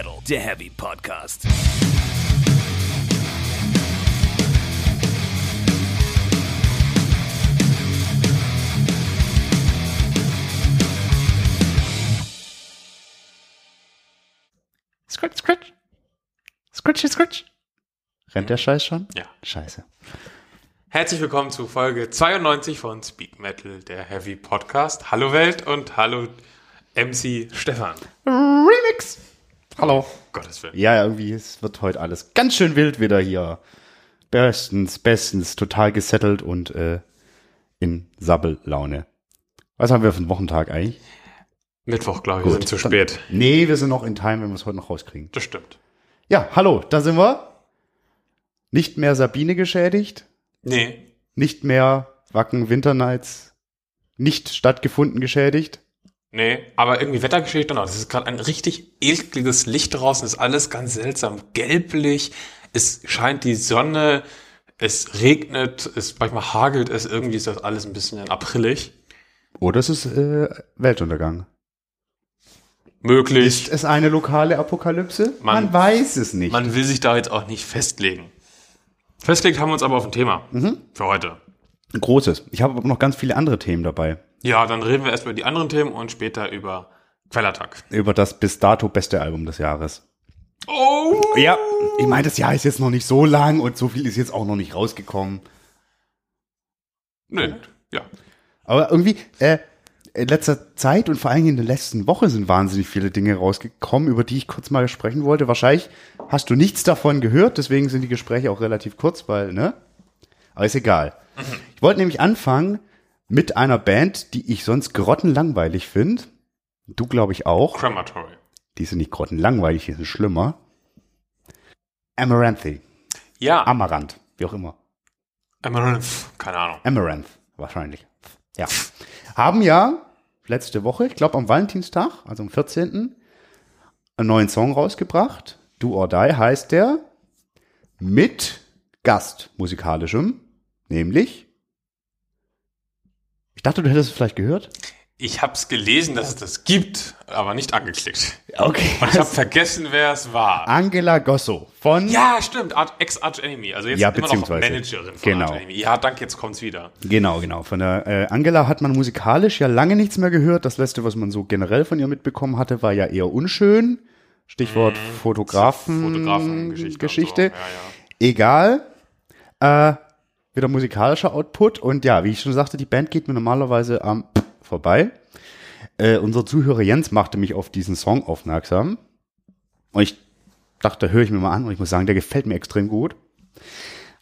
Metal, der Heavy Podcast. Scratch, scratch. Scratchy, scratch. Rennt der Scheiß schon? Ja. Scheiße. Herzlich willkommen zu Folge 92 von Speak Metal, der Heavy Podcast. Hallo Welt und hallo MC Stefan. Remix. Hallo. Gottes Willen. Ja, irgendwie, es wird heute alles ganz schön wild wieder hier. Bestens, bestens, total gesettelt und äh, in Sabbellaune. Was haben wir für einen Wochentag eigentlich? Mittwoch, glaube ich, wir sind zu Dann- spät. Nee, wir sind noch in Time, wenn wir es heute noch rauskriegen. Das stimmt. Ja, hallo, da sind wir. Nicht mehr Sabine geschädigt, Nee, nicht mehr Wacken Winternights nicht stattgefunden geschädigt. Nee, aber irgendwie Wettergeschichte noch. Es ist gerade ein richtig ekliges Licht draußen, ist alles ganz seltsam gelblich. Es scheint die Sonne, es regnet, es manchmal hagelt es, irgendwie ist das alles ein bisschen aprilig. Oder es ist äh, Weltuntergang. Möglich. Ist es eine lokale Apokalypse? Man, Man- weiß es nicht. Man will sich da jetzt auch nicht festlegen. Festgelegt haben wir uns aber auf ein Thema für heute. Ein großes. Ich habe aber noch ganz viele andere Themen dabei. Ja, dann reden wir erst über die anderen Themen und später über Quellattack. Über das bis dato beste Album des Jahres. Oh! Ja, ich meine, das Jahr ist jetzt noch nicht so lang und so viel ist jetzt auch noch nicht rausgekommen. Nee, ja. Aber irgendwie, äh, in letzter Zeit und vor allem in der letzten Woche sind wahnsinnig viele Dinge rausgekommen, über die ich kurz mal sprechen wollte. Wahrscheinlich hast du nichts davon gehört, deswegen sind die Gespräche auch relativ kurz, weil, ne? Aber ist egal. Ich wollte nämlich anfangen mit einer Band, die ich sonst grottenlangweilig finde. Du, glaube ich, auch. Crematory. Die sind nicht grottenlangweilig, die sind schlimmer. Amaranthi. Ja, Amaranth, wie auch immer. Amaranth. Keine Ahnung. Amaranth, wahrscheinlich. Ja. Haben ja letzte Woche, ich glaube am Valentinstag, also am 14., einen neuen Song rausgebracht. Do or Die heißt der. Mit Gast musikalischem. Nämlich. Ich dachte, du hättest es vielleicht gehört. Ich hab's gelesen, dass es das gibt, aber nicht angeklickt. Okay. Und ich habe vergessen, wer es war. Angela Gosso von. Ja, stimmt. Ex-Arch Enemy. Also jetzt Ja, immer noch beziehungsweise. Managerin von Genau. Arch Enemy. Ja, danke, jetzt kommt's wieder. Genau, genau. Von der äh, Angela hat man musikalisch ja lange nichts mehr gehört. Das letzte, was man so generell von ihr mitbekommen hatte, war ja eher unschön. Stichwort Fotografen. Fotografengeschichte. Geschichte. So. Ja, ja. Egal. Äh, wieder musikalischer Output. Und ja, wie ich schon sagte, die Band geht mir normalerweise am vorbei. Äh, unser Zuhörer Jens machte mich auf diesen Song aufmerksam. Und ich dachte, höre ich mir mal an. Und ich muss sagen, der gefällt mir extrem gut.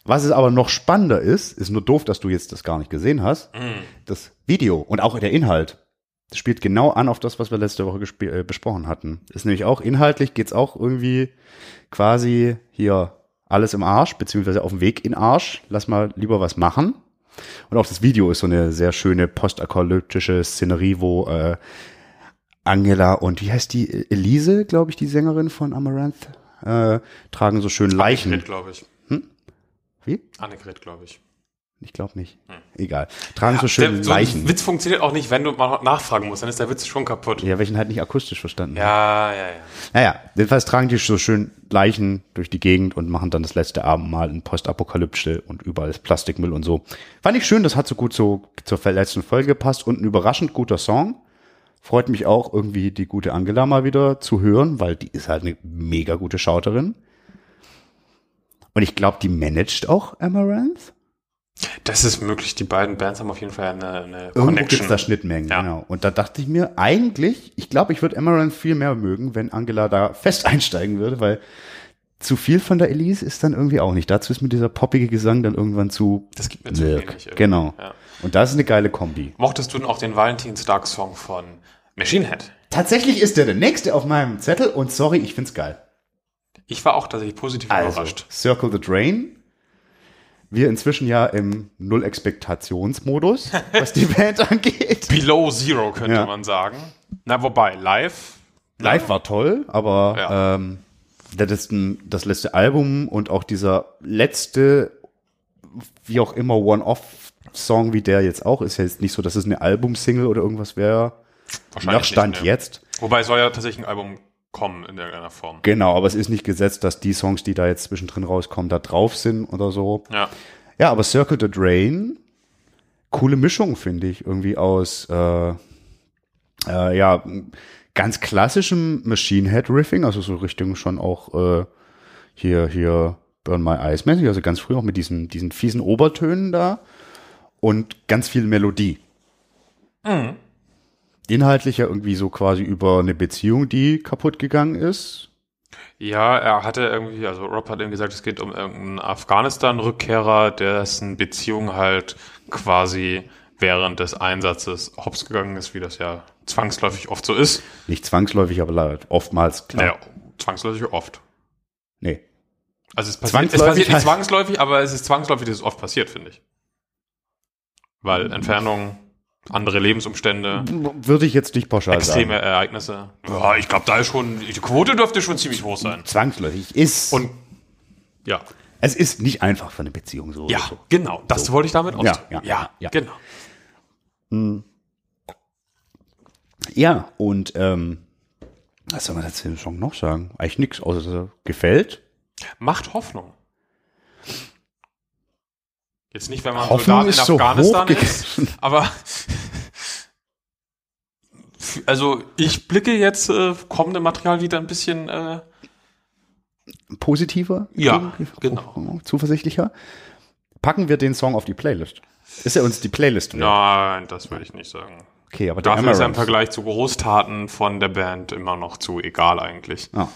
Was es aber noch spannender ist, ist nur doof, dass du jetzt das gar nicht gesehen hast, das Video und auch der Inhalt. Das spielt genau an auf das, was wir letzte Woche äh, besprochen hatten. Ist nämlich auch inhaltlich geht's auch irgendwie quasi hier alles im Arsch, beziehungsweise auf dem Weg in Arsch. Lass mal lieber was machen. Und auch das Video ist so eine sehr schöne postapokalyptische Szenerie, wo äh, Angela und wie heißt die? Elise, glaube ich, die Sängerin von Amaranth, äh, tragen so schön Leichen. Annegret, glaube ich. Wie? Annegret, glaube ich. Ich glaube nicht. Egal. Tragen so schön der, so Leichen. ein Witz funktioniert auch nicht, wenn du mal nachfragen musst, dann ist der Witz schon kaputt. Ja, welchen halt nicht akustisch verstanden. Ja, ja, ja. Naja, jedenfalls tragen die so schön Leichen durch die Gegend und machen dann das letzte Abendmahl in Postapokalypse und überall ist Plastikmüll und so. Fand ich schön, das hat so gut so zur letzten Folge gepasst und ein überraschend guter Song. Freut mich auch irgendwie die gute Angela mal wieder zu hören, weil die ist halt eine mega gute Schauterin. Und ich glaube, die managt auch Amaranth. Das ist möglich. Die beiden Bands haben auf jeden Fall eine, eine Irgendwo Connection. gibt's da Schnittmengen, Ja. genau. Und da dachte ich mir, eigentlich, ich glaube, ich würde Amaranth viel mehr mögen, wenn Angela da fest einsteigen würde, weil zu viel von der Elise ist dann irgendwie auch nicht. Dazu ist mir dieser poppige Gesang dann irgendwann zu Das gibt mir zu wenig. Genau. Ja. Und das ist eine geile Kombi. Mochtest du denn auch den Valentinstag-Song von Machine Head? Tatsächlich ist der der nächste auf meinem Zettel und sorry, ich find's geil. Ich war auch tatsächlich positiv Also, überrascht. Circle the Drain. Wir inzwischen ja im Null-Expektations-Modus, was die Band angeht. Below Zero könnte Ja. man sagen. Na, wobei, live. Live war toll, aber Ja. ähm, das, das letzte Album und auch dieser letzte, wie auch immer, One-Off-Song wie der jetzt auch, ist ja jetzt nicht so, dass es eine Album-Single oder irgendwas wäre. Wahrscheinlich Nach Stand nicht, ne? jetzt. Wobei es soll ja tatsächlich ein Album kommen in irgendeiner Form. Genau, aber es ist nicht gesetzt, dass die Songs, die da jetzt zwischendrin rauskommen, da drauf sind oder so. Ja. Ja, aber Circle the Drain, coole Mischung, finde ich, irgendwie aus, äh, äh, ja, ganz klassischem Machine Head Riffing, also so Richtung schon auch äh, hier, hier Burn My Eyes mäßig, also ganz früh auch mit diesen, diesen fiesen Obertönen da und ganz viel Melodie. Inhaltlich ja irgendwie so quasi über eine Beziehung, die kaputt gegangen ist. Ja, er hatte irgendwie, also Rob hat eben gesagt, es geht um irgendeinen Afghanistan-Rückkehrer, dessen Beziehung halt quasi während des Einsatzes hops gegangen ist, wie das ja zwangsläufig oft so ist. Nicht zwangsläufig, aber oftmals, klar. Naja, zwangsläufig oft. Nee. Also es passiert, es passiert nicht zwangsläufig, aber es ist zwangsläufig, dass es oft passiert, finde ich. Weil Entfernung, andere Lebensumstände, Würde ich jetzt nicht pauschal extreme sagen. Ereignisse. Ja, ich glaube, da ist schon, die Quote dürfte schon ziemlich hoch sein. Zwangsläufig ist. Und ja, es ist nicht einfach für eine Beziehung so. ja, so. genau, das wollte ich damit Ja, ausdrücken. ja, ja, ja. genau. Ja, und ähm, was soll man dazu Song noch sagen? Eigentlich nichts, außer er gefällt. Macht Hoffnung. Jetzt nicht, wenn man Hoffnung Soldat in so Afghanistan ist, aber also ich blicke jetzt äh, kommende Material wieder ein bisschen äh, Positiver? Ja, genau. Zuversichtlicher. Packen wir den Song auf die Playlist. Ist er uns die Playlist wert? Nein, das würde ich nicht sagen. Okay, aber Dafür ist er im. Vergleich zu Großtaten von der Band immer noch zu egal eigentlich. Ah.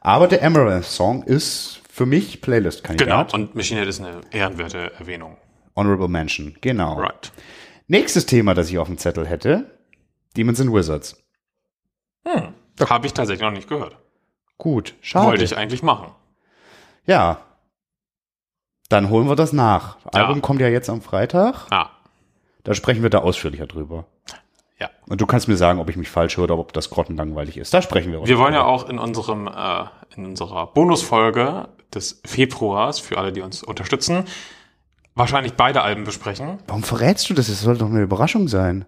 Aber der Amaranth-Song ist für mich Playlist-Kandidat. Genau, und Machine Head ist eine ehrenwerte Erwähnung. Honorable Mention, genau. Right. Nächstes Thema, das ich auf dem Zettel hätte. Demons and Wizards. Habe ich tatsächlich noch nicht gehört. Gut, schade. Wollte ich eigentlich machen. Ja. Dann holen wir das nach. Ja. Album kommt ja jetzt am Freitag. Ah, Da sprechen wir da ausführlicher drüber. Ja. Und du kannst mir sagen, ob ich mich falsch höre oder ob das grottenlangweilig ist. Da sprechen wir. Wir wollen ja auch in unserem äh, in unserer Bonusfolge des Februars für alle, die uns unterstützen, wahrscheinlich beide Alben besprechen. Warum verrätst du das? Es soll doch eine Überraschung sein.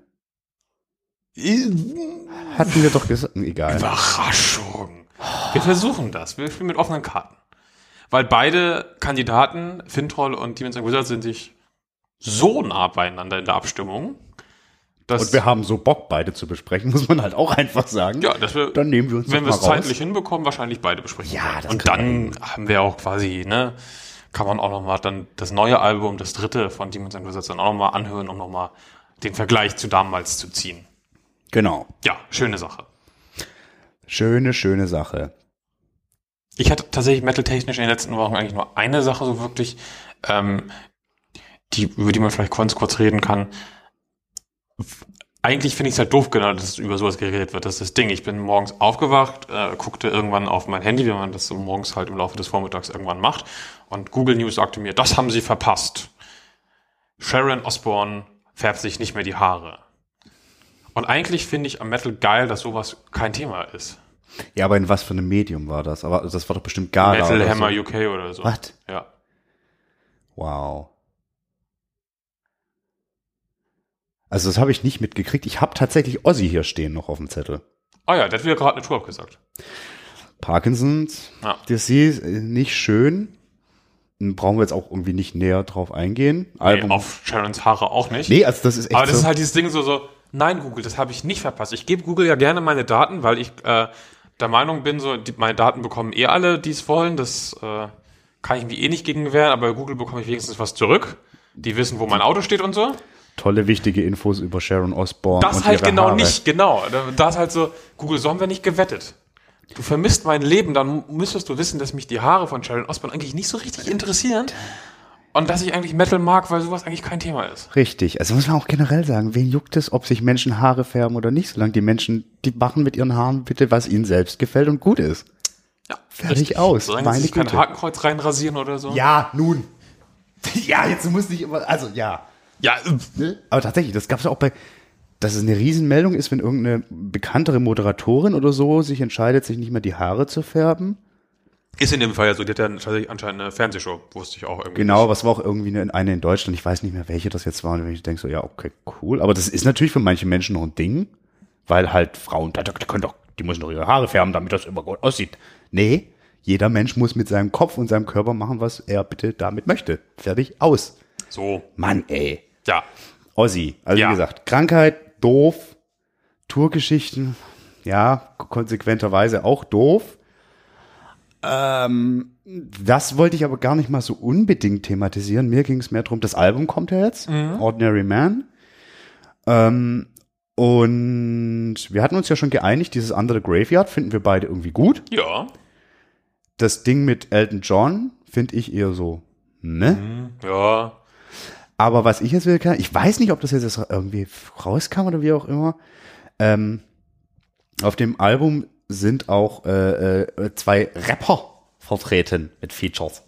Hatten wir doch gesagt. Egal. Überraschung. Wir versuchen das. Wir spielen mit offenen Karten. Weil beide Kandidaten, Fintroll und Demons and Wizards, sind sich so nah beieinander in der Abstimmung, dass, Und wir haben so Bock, beide zu besprechen, muss man halt auch einfach sagen. ja, dass wir, Dann nehmen wir uns wenn wir das es raus. zeitlich hinbekommen, wahrscheinlich beide besprechen. Ja, das Und dann haben wir auch quasi, ne, kann man auch nochmal dann das neue Album, das dritte von Demons and Wizards dann auch nochmal anhören, um nochmal den Vergleich zu damals zu ziehen. Genau. Ja, schöne Sache. Schöne, schöne Sache. Ich hatte tatsächlich metal-technisch in den letzten Wochen eigentlich nur eine Sache so wirklich, ähm, die, über die man vielleicht kurz, kurz reden kann. Eigentlich finde ich es halt doof, genau, dass über sowas geredet wird. Das ist das Ding. Ich bin morgens aufgewacht, äh, guckte irgendwann auf mein Handy, wie man das so morgens halt im Laufe des Vormittags irgendwann macht. Und Google News sagte mir, das haben sie verpasst. Sharon Osbourne färbt sich nicht mehr die Haare. Und eigentlich finde ich am Metal geil, dass sowas kein Thema ist. Ja, aber in was für einem Medium war das? Aber das war doch bestimmt Gala Metal Hammer so. UK oder so. Was? Ja. Wow. Also das habe ich nicht mitgekriegt. Ich habe tatsächlich Ozzy hier stehen noch auf dem Zettel. Ah ja, der hat wieder gerade eine Tour abgesagt. Parkinsons, Ja. Disease, äh, nicht schön. Brauchen wir jetzt auch irgendwie nicht näher drauf eingehen. Nee, auf Sharons Haare auch nicht. nee, also das ist echt Aber das so. ist halt dieses Ding so, so, nein, Google, das habe ich nicht verpasst. Ich gebe Google ja gerne meine Daten, weil ich äh, der Meinung bin, so, die, meine Daten bekommen eh alle, die es wollen. Das äh, kann ich mir eh nicht gegen wehren, aber bei Google bekomme ich wenigstens was zurück. Die wissen, wo mein Auto steht und so. Tolle, wichtige Infos über Sharon Osbourne Das halt genau Haare. nicht, genau. Da, ist halt so, Google, so haben wir nicht gewettet. Du vermisst mein Leben, dann müsstest du wissen, dass mich die Haare von Sharon Osbourne eigentlich nicht so richtig interessieren. Und dass ich eigentlich Metal mag, weil sowas eigentlich kein Thema ist. Richtig. Also muss man auch generell sagen, wen juckt es, ob sich Menschen Haare färben oder nicht, solange die Menschen, die machen mit ihren Haaren bitte, was ihnen selbst gefällt und gut ist. Ja, Fertig aus. Solange Meine sie sich kein Güte. Hakenkreuz reinrasieren oder so. Ja, nun. Ja, jetzt muss nicht immer, also ja. Ja äh, Ne? Aber tatsächlich, das gab es auch bei, dass es eine Riesenmeldung ist, wenn irgendeine bekanntere Moderatorin oder so sich entscheidet, sich nicht mehr die Haare zu färben. ist in dem Fall ja so. Die hat ja tatsächlich anscheinend eine Fernsehshow, wusste ich auch irgendwie. Genau, was war auch irgendwie eine, eine in Deutschland, ich weiß nicht mehr, welche das jetzt war, und wenn ich denke so, ja, okay, cool. Aber das ist natürlich für manche Menschen noch ein Ding, weil halt Frauen, da können doch die müssen doch ihre Haare färben, damit das immer gut aussieht. Nee, jeder Mensch muss mit seinem Kopf und seinem Körper machen, was er bitte damit möchte. Fertig, aus. So, Mann, ey. Ja. Ossi. Also Ja. wie gesagt, Krankheit, doof. Tourgeschichten, ja, konsequenterweise auch doof. Ähm, das wollte ich aber gar nicht mal so unbedingt thematisieren. Mir ging es mehr darum, das Album kommt ja jetzt, Ordinary Man. Ähm, und wir hatten uns ja schon geeinigt, dieses andere Graveyard finden wir beide irgendwie gut. Ja. Das Ding mit Elton John finde ich eher so, ne? Ja. Aber was ich jetzt will, ich weiß nicht, ob das jetzt irgendwie rauskam oder wie auch immer. Ähm, auf dem Album sind auch äh, äh, zwei Rapper vertreten mit Features.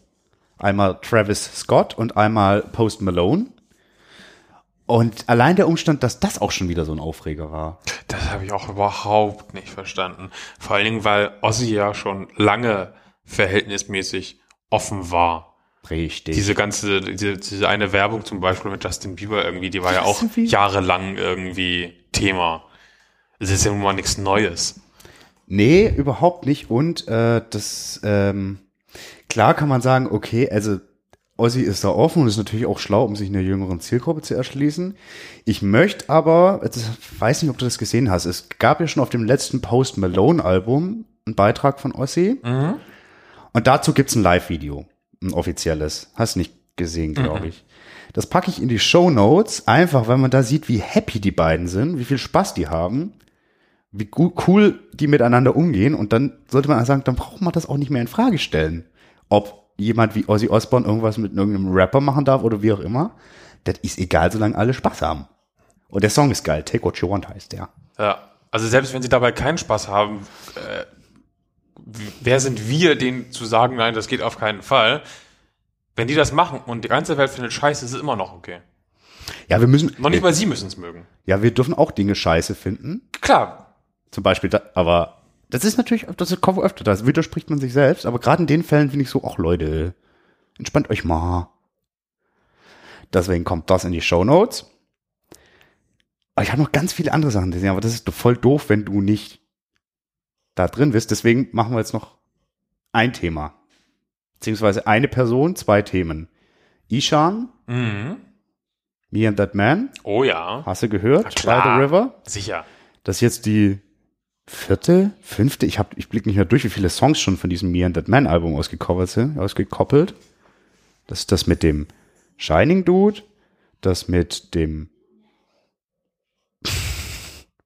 Einmal Travis Scott und einmal Post Malone. Und allein der Umstand, dass das auch schon wieder so ein Aufreger war. Das habe ich auch überhaupt nicht verstanden. Vor allen Dingen, weil Ozzy ja schon lange verhältnismäßig offen war. Richtig. Diese ganze, diese, diese eine Werbung zum Beispiel mit Justin Bieber irgendwie, die war ja auch jahrelang irgendwie Thema. Es ist ja nun mal nichts Neues. Nee, überhaupt nicht. Und äh, das, ähm, klar kann man sagen, okay, also Ozzy ist da offen und ist natürlich auch schlau, um sich einer jüngeren Zielgruppe zu erschließen. Ich möchte aber, das, weiß nicht, ob du das gesehen hast, es gab ja schon auf dem letzten Post Malone Album einen Beitrag von Ozzy. Und dazu gibt's ein Live-Video, ein offizielles. Hast nicht gesehen, glaube ich. Das packe ich in die Show Notes, einfach weil man da sieht, wie happy die beiden sind, wie viel Spaß die haben wie cool die miteinander umgehen und dann sollte man sagen, dann braucht man das auch nicht mehr in Frage stellen. Ob jemand wie Ozzy Osbourne irgendwas mit irgendeinem Rapper machen darf oder wie auch immer, das ist egal, solange alle Spaß haben. Und der Song ist geil, Take What You Want heißt der. Ja. Also selbst wenn sie dabei keinen Spaß haben, äh, wer sind wir, denen zu sagen, nein, das geht auf keinen Fall? Wenn die das machen und die ganze Welt findet scheiße, ist es immer noch okay. Ja, wir müssen, Noch nicht mal sie müssen es mögen. ja, wir dürfen auch Dinge scheiße finden. Klar, Zum Beispiel, da, aber das ist natürlich, das kommt öfter, da widerspricht man sich selbst, aber gerade in den Fällen finde ich so, ach Leute, entspannt euch mal. Deswegen kommt das in die Show Notes. Aber ich habe noch ganz viele andere Sachen gesehen, aber das ist voll doof, wenn du nicht da drin bist. Deswegen machen wir jetzt noch ein Thema. Beziehungsweise eine Person, zwei Themen. Ishan, Mhm. Me and That Man, Oh ja, hast du gehört? By the River. sicher. Das ist jetzt die vierte, fünfte, ich hab, ich blick nicht mehr durch, wie viele Songs schon von diesem Me and That Man Album ausgecovert sind, ausgekoppelt. Das ist das mit dem Shining Dude, das mit dem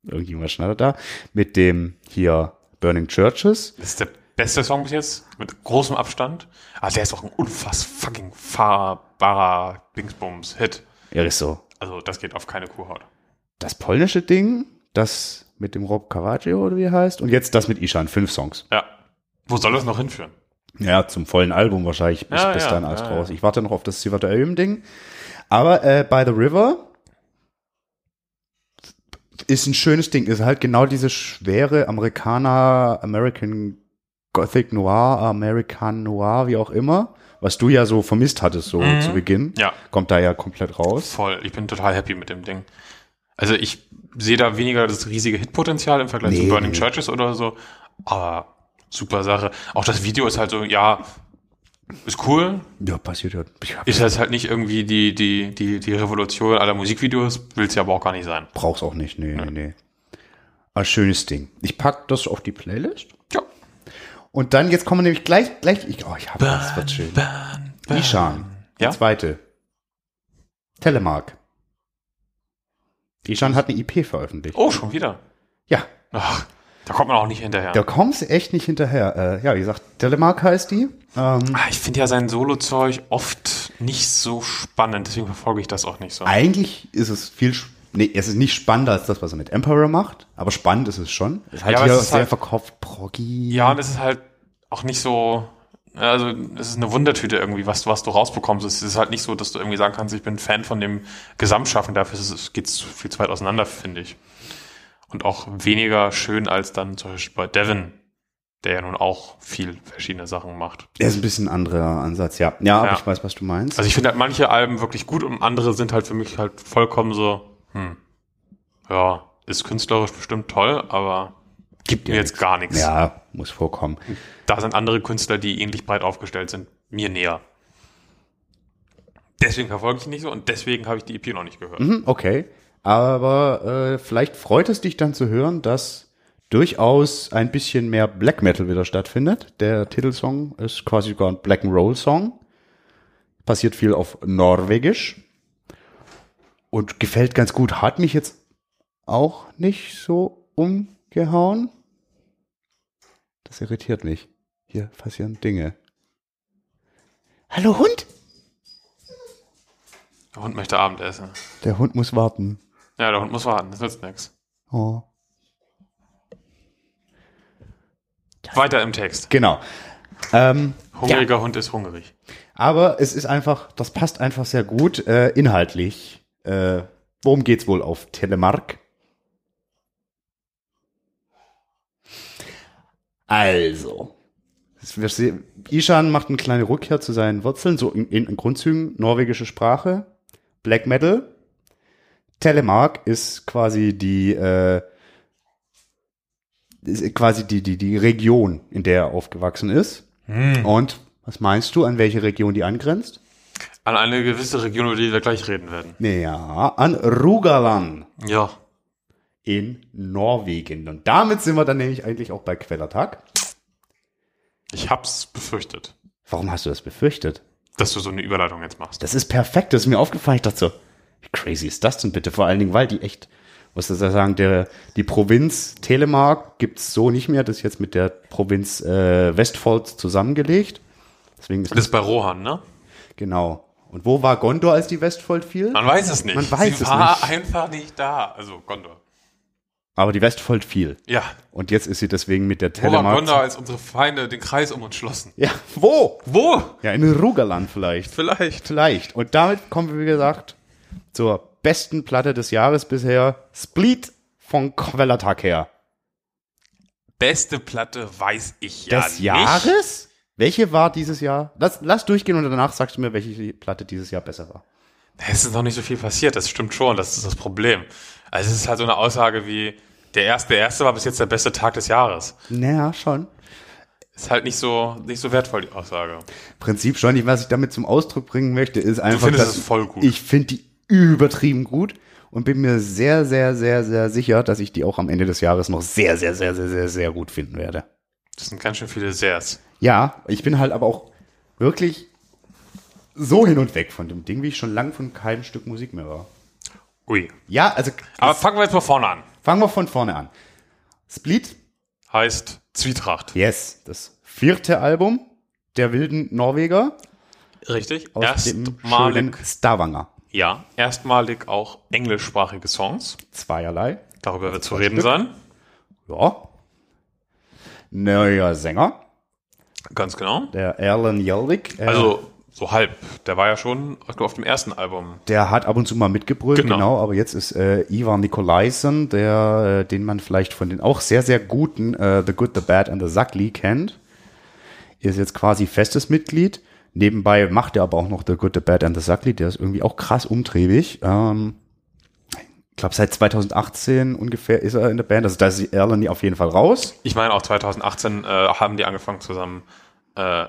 irgendjemand schneidet da, mit dem hier Burning Churches. Das ist der beste Song bis jetzt, mit großem Abstand. Aber der ist auch ein unfass fucking fahrbarer Dingsbums-Hit. Ja, ist so. Also das geht auf keine Kuhhaut. Das polnische Ding, das mit dem Rob Cavaggio oder wie er heißt, und jetzt das mit Ishan, fünf Songs. Ja. Wo soll das noch hinführen? Ja, zum vollen Album wahrscheinlich bis, Ja, bis ja, dann alles ja, raus. Ich warte noch auf das Silver Ding. Aber äh, By the River ist ein schönes Ding. Ist halt genau diese schwere Amerikaner, American Gothic Noir, American Noir, wie auch immer, was du ja so vermisst hattest so zu Beginn. Mhm. Ja. Kommt da ja komplett raus. Voll. Ich bin total happy mit dem Ding. Also ich sehe da weniger das riesige Hitpotenzial im Vergleich Nee, zu Burning. Churches oder so. Aber super Sache. Auch das Video ist halt so, ja, ist cool. Ja, passiert ja. Ist jetzt halt nicht irgendwie die, die, die, die Revolution aller Musikvideos, will es ja aber auch gar nicht sein. brauch's auch nicht. Nee, nee, nee. Aber schönes Ding. Ich pack das auf die Playlist. Ja. Und dann, jetzt kommen wir nämlich gleich, gleich, ich, oh, ich hab das wird schön. Burn, burn. Ishan. Ja? Die zweite. Telemark. Ishan hat eine IP veröffentlicht. Oh, schon wieder. Ja, Ach, da kommt man auch nicht hinterher. da kommst du echt nicht hinterher. Äh, ja, wie gesagt, Telemark heißt die. Ähm, Ah, Ich finde ja sein Solo-Zeug oft nicht so spannend, deswegen verfolge ich das auch nicht so. eigentlich ist es viel, sch- nee, es ist nicht spannender als das, was er mit Emperor macht, aber spannend ist es schon. Es ist halt Ja, aber hier es ist sehr halt- verkauft, proggy. Ja, und es ist halt auch nicht so, also es ist eine Wundertüte irgendwie, was, was du rausbekommst. Es ist halt nicht so, dass du irgendwie sagen kannst, ich bin Fan von dem Gesamtschaffen, dafür ist es, geht's viel zu weit auseinander, finde ich. Und auch weniger schön als dann zum Beispiel bei Devin, der ja nun auch viel verschiedene Sachen macht. Er ist ein bisschen ein anderer Ansatz, ja. Ja, aber Ja. ich weiß, was du meinst. Also ich finde halt manche Alben wirklich gut und andere sind halt für mich halt vollkommen so, hm, ja, ist künstlerisch bestimmt toll, aber gibt mir jetzt gar nichts. Ja, muss vorkommen. Da sind andere Künstler, die ähnlich breit aufgestellt sind, mir näher. Deswegen verfolge ich nicht so und deswegen habe ich die EP noch nicht gehört. Hm, Okay. Aber äh, vielleicht freut es dich dann zu hören, dass durchaus ein bisschen mehr Black Metal wieder stattfindet. Der Titelsong ist quasi sogar ein Black and Roll Song. Passiert viel auf Norwegisch. Und gefällt ganz gut. Hat mich jetzt auch nicht so umgehauen. Das irritiert mich. Hier passieren Dinge. Hallo Hund? Der Hund möchte Abendessen. Der Hund muss warten. Ja, der Hund muss warten, das nützt nichts. Oh. Weiter im Text. Genau. Ähm, Hungriger Hund ist hungrig. aber es ist einfach, das passt einfach sehr gut äh, inhaltlich. Äh, worum geht's wohl auf Telemark? Also, Ishan macht eine kleine Rückkehr zu seinen Wurzeln, so in, in Grundzügen norwegische Sprache, Black Metal. Telemark ist quasi die äh, ist quasi die, die, die Region, in der er aufgewachsen ist. Und was meinst du, an welche Region die angrenzt? An eine gewisse Region, über die wir gleich reden werden. Ja, an Rogaland Ja. in Norwegen. Und damit sind wir dann nämlich eigentlich auch bei Quellertag. Ich hab's befürchtet, Warum hast du das befürchtet? dass du so eine Überleitung jetzt machst. Das ist perfekt, das ist mir aufgefallen. Ich dachte so, wie crazy ist das denn bitte? Vor allen Dingen, weil die echt, muss ich sagen, der, die Provinz Telemark gibt's so nicht mehr. Das ist jetzt mit der Provinz äh, Westfold zusammengelegt. Deswegen ist Das ist bei Rohan, ne? genau. Und wo war Gondor, als die Westfold fiel? Man weiß es nicht. Man weiß Sie es war nicht. einfach nicht da. Also Gondor. Aber die Westfold fiel. Ja. Und jetzt ist sie deswegen mit der Wo war Telemark. Gondor, als unsere Feinde den Kreis um uns schlossen? Ja, wo? Wo? Ja, in Rugerland vielleicht. Vielleicht. Vielleicht. Und damit kommen wir, wie gesagt, zur besten Platte des Jahres bisher. Split von Quellertag her. Beste Platte weiß ich ja des nicht. Jahres? Welche war dieses Jahr? Lass, lass durchgehen und danach sagst du mir, welche Platte dieses Jahr besser war. Es ist noch nicht so viel passiert, das stimmt schon, das ist das Problem. Also es ist halt so eine Aussage wie, der erste, der erste war bis jetzt der beste Tag des Jahres. Naja, schon. Ist halt nicht so, nicht so wertvoll, die Aussage. Prinzip schon. Was ich damit zum Ausdruck bringen möchte, ist einfach, findest dass es voll gut. ich finde die übertrieben gut und bin mir sehr, sehr, sehr, sehr sicher, dass ich die auch am Ende des Jahres noch sehr, sehr, sehr, sehr, sehr, sehr gut finden werde. Das sind ganz schön viele Sehrs. Ja, ich bin halt aber auch wirklich so hin und weg von dem Ding, wie ich schon lang von keinem Stück Musik mehr war. Ui. Ja, also Aber fangen wir jetzt mal vorne an. fangen wir von vorne an. Split, Heißt Zwietracht. yes, das vierte Album der wilden Norweger Richtig. aus dem schönen Erstmalig, Stavanger. Ja, erstmalig auch englischsprachige Songs. Zweierlei. Darüber wird zu reden sein. Ja. Neuer Sänger, Ganz genau. der Erlen Jelvik. äh, Also so halb. Der war ja schon auf dem ersten Album. Der hat ab und zu mal mitgebrüllt, genau, Genau. aber jetzt ist äh, Ivan Nikolaisen, der, äh, den man vielleicht von den auch sehr, sehr guten äh, The Good, The Bad and The Suckly kennt, ist jetzt quasi festes Mitglied. Nebenbei macht er aber auch noch The Good, The Bad and The Suckly, der ist irgendwie auch krass umtriebig. Ähm, ich glaube, seit 2018 ungefähr ist er in der Band, also da ist Erlen auf jeden Fall raus. Ich meine, auch 2018 äh, haben die angefangen zusammen äh,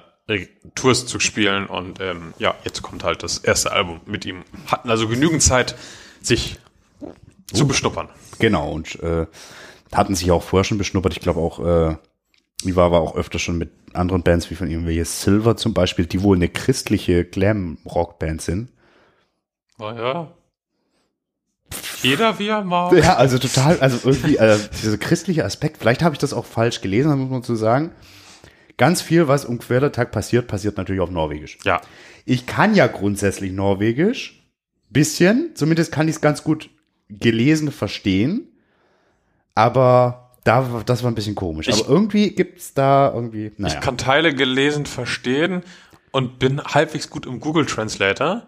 Tours zu spielen und ähm, ja, jetzt kommt halt das erste Album mit ihm. Hatten also genügend Zeit, sich zu beschnuppern. Genau, und äh, hatten sich auch vorher schon beschnuppert. Ich glaube auch, äh, Iva war auch öfter schon mit anderen Bands wie von ihm, wie Silver zum Beispiel, die wohl eine christliche Glam-Rock-Band sind. Oh ja. Jeder wie er mag. Ja, also total, also irgendwie äh, dieser christliche Aspekt, vielleicht habe ich das auch falsch gelesen, muss man so sagen. Ganz viel, was um Quertag passiert, passiert natürlich auf Norwegisch. Ja. Ich kann ja grundsätzlich Norwegisch. Bisschen. Zumindest kann ich es ganz gut gelesen verstehen. Aber da, das war ein bisschen komisch. Ich- aber irgendwie gibt's da irgendwie, naja. Ich kann Teile gelesen verstehen und bin halbwegs gut im Google Translator.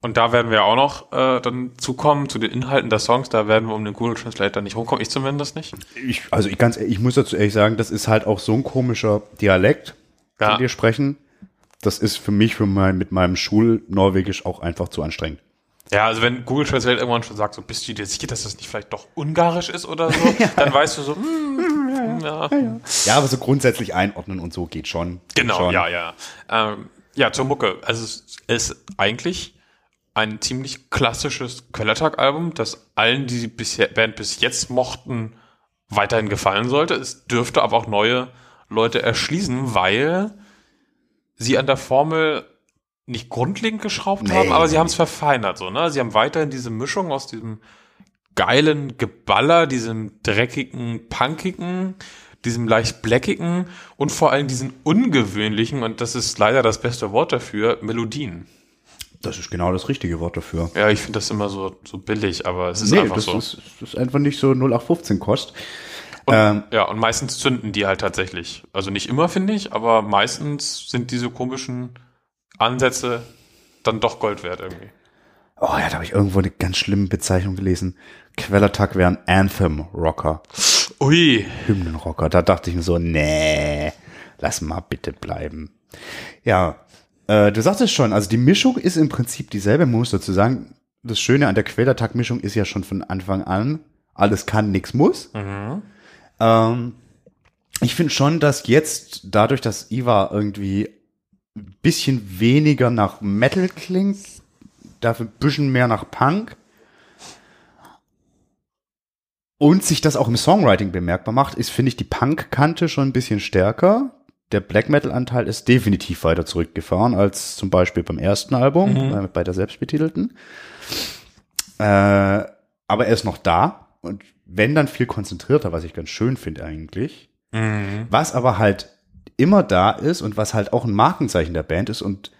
Und da werden wir auch noch äh, dann zukommen zu den Inhalten der Songs. Da werden wir um den Google Translator nicht rumkommen. Ich zumindest nicht. ich, also ich ganz, ich muss dazu ehrlich sagen, das ist halt auch so ein komischer Dialekt, Ja. den wir sprechen. Das ist für mich, für mein, mit meinem Schulnorwegisch auch einfach zu anstrengend. Ja, also wenn Google Translate irgendwann schon sagt, so bist du dir sicher, dass das nicht vielleicht doch ungarisch ist oder so, dann weißt du so, hm, ja. Ja, aber so grundsätzlich einordnen und so geht schon. Geht Genau, schon. ja, ja. Ähm, ja, zur Mucke. Also es ist eigentlich ein ziemlich klassisches Quellertag-Album, das allen, die die bisher, Band bis jetzt mochten, weiterhin gefallen sollte. Es dürfte aber auch neue Leute erschließen, weil sie an der Formel nicht grundlegend geschraubt Nee. haben, aber sie haben es verfeinert. So, ne? Sie haben weiterhin diese Mischung aus diesem geilen Geballer, diesem dreckigen, punkigen, diesem leicht blackigen und vor allem diesen ungewöhnlichen, und das ist leider das beste Wort dafür, Melodien. Das ist genau das richtige Wort dafür. Ja, ich finde das immer so, so billig, aber es ist nee, einfach das, so. ist, das ist einfach nicht so 0815 Kost. Und, ähm, ja, und meistens zünden die halt tatsächlich. Also nicht immer, finde ich, aber meistens sind diese komischen Ansätze dann doch Gold wert irgendwie. Oh ja, da habe ich irgendwo eine ganz schlimme Bezeichnung gelesen. Quellertag wäre ein Anthem-Rocker, Ui. Hymnenrocker. Da dachte ich mir so, nee, lass mal bitte bleiben. Ja, äh, du sagtest schon, also die Mischung ist im Prinzip dieselbe, man muss dazu sagen, das Schöne an der Quellertag-Mischung ist ja schon von Anfang an, alles kann, nix muss. Ähm, ich finde schon, dass jetzt, dadurch, dass Iva irgendwie ein bisschen weniger nach Metal klingt, dafür ein bisschen mehr nach Punk und sich das auch im Songwriting bemerkbar macht, ist, finde ich, die Punk-Kante schon ein bisschen stärker. Der Black Metal-Anteil ist definitiv weiter zurückgefahren als zum Beispiel beim ersten Album, äh, bei der selbstbetitelten. Äh, aber er ist noch da und wenn dann viel konzentrierter, was ich ganz schön finde eigentlich. Was aber halt immer da ist und was halt auch ein Markenzeichen der Band ist und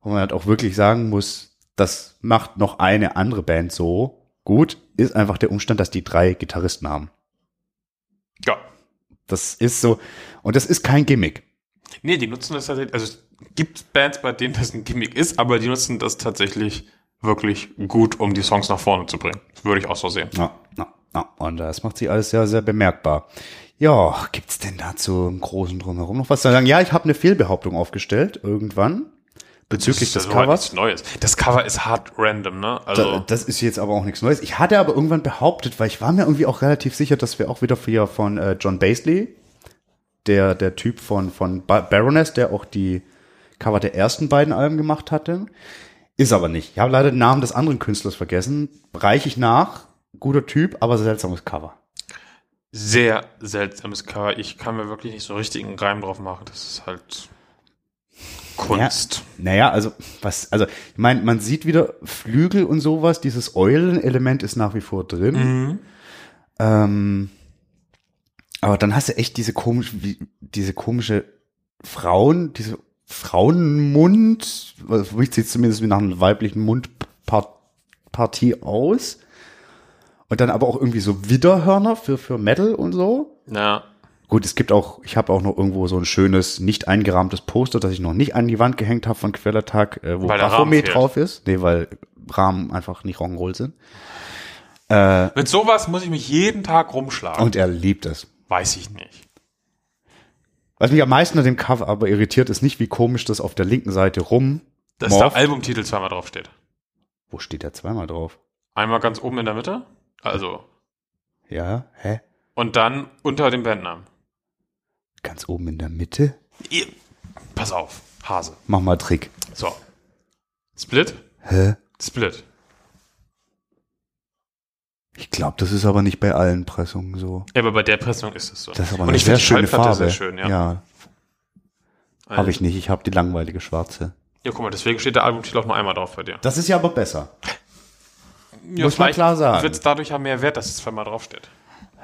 wo man halt auch wirklich sagen muss, das macht noch eine andere Band so gut, ist einfach der Umstand, dass die drei Gitarristen haben. Ja. Das ist so, und das ist kein Gimmick. Nee, die nutzen das tatsächlich, also es gibt Bands, bei denen das ein Gimmick ist, aber die nutzen das tatsächlich wirklich gut, um die Songs nach vorne zu bringen. Das würde ich auch so sehen. Ja, ja, ja. Und das macht sich alles sehr, sehr bemerkbar. Ja, gibt's denn dazu im Großen Drumherum noch was zu sagen? Ja, ich habe eine Fehlbehauptung aufgestellt, irgendwann, bezüglich des Das ist aber Covers. nichts Neues. Das Cover ist hart random, ne? Da, Also, das ist jetzt aber auch nichts Neues. Ich hatte aber irgendwann behauptet, weil ich war mir irgendwie auch relativ sicher, dass wir auch wieder für, von äh, John Basley, der, der Typ von, von Ba- Baroness, der auch die Cover der ersten beiden Alben gemacht hatte. Ist aber nicht. Ich habe leider den Namen des anderen Künstlers vergessen. Reiche ich nach. Guter Typ, aber seltsames Cover. Sehr seltsames Cover. Ich kann mir wirklich nicht so richtig einen Reim drauf machen. Das ist halt Kunst. Naja, also, was, also, ich meine, man sieht wieder Flügel und sowas. Dieses Eulen-Element ist nach wie vor drin. Mhm. Ähm, aber dann hast du echt diese komische, wie, diese komische Frauen, diese Frauenmund, für mich sieht es zumindest wie nach einer weiblichen Mundpartie aus. Und dann aber auch irgendwie so Widerhörner für, für Metal und so. Ja. Gut, es gibt auch, ich habe auch noch irgendwo so ein schönes, nicht eingerahmtes Poster, das ich noch nicht an die Wand gehängt habe von Quellertag, äh, wo Baphomet drauf ist. Nee, weil Rahmen einfach nicht Rock'n'Roll sind. Mit sowas muss ich mich jeden Tag rumschlagen. Und er liebt es. Weiß ich nicht. Was mich am meisten an dem Cover aber irritiert, ist nicht, wie komisch das auf der linken Seite rum. Dass morpht. der Albumtitel zweimal draufsteht. Wo steht der zweimal drauf? Einmal ganz oben in der Mitte. Also. Ja, hä? Und dann unter dem Bandnamen. Ganz oben in der Mitte? Ihr- Pass auf. Hase. Mach mal Trick. So. Split? Hä? Split. Ich glaube, das ist aber nicht bei allen Pressungen so. Ja, aber bei der Pressung ist es so. Das ist aber Und eine ich sehr schöne Farbe. sehr schön, ja. ja habe ich nicht. Ich habe die langweilige schwarze. Ja, guck mal, deswegen steht der Albumtitel auch nur einmal drauf bei dir. Das ist ja aber besser. Ja, Muss man klar sagen. Wird es dadurch ja mehr wert, dass es zweimal draufsteht.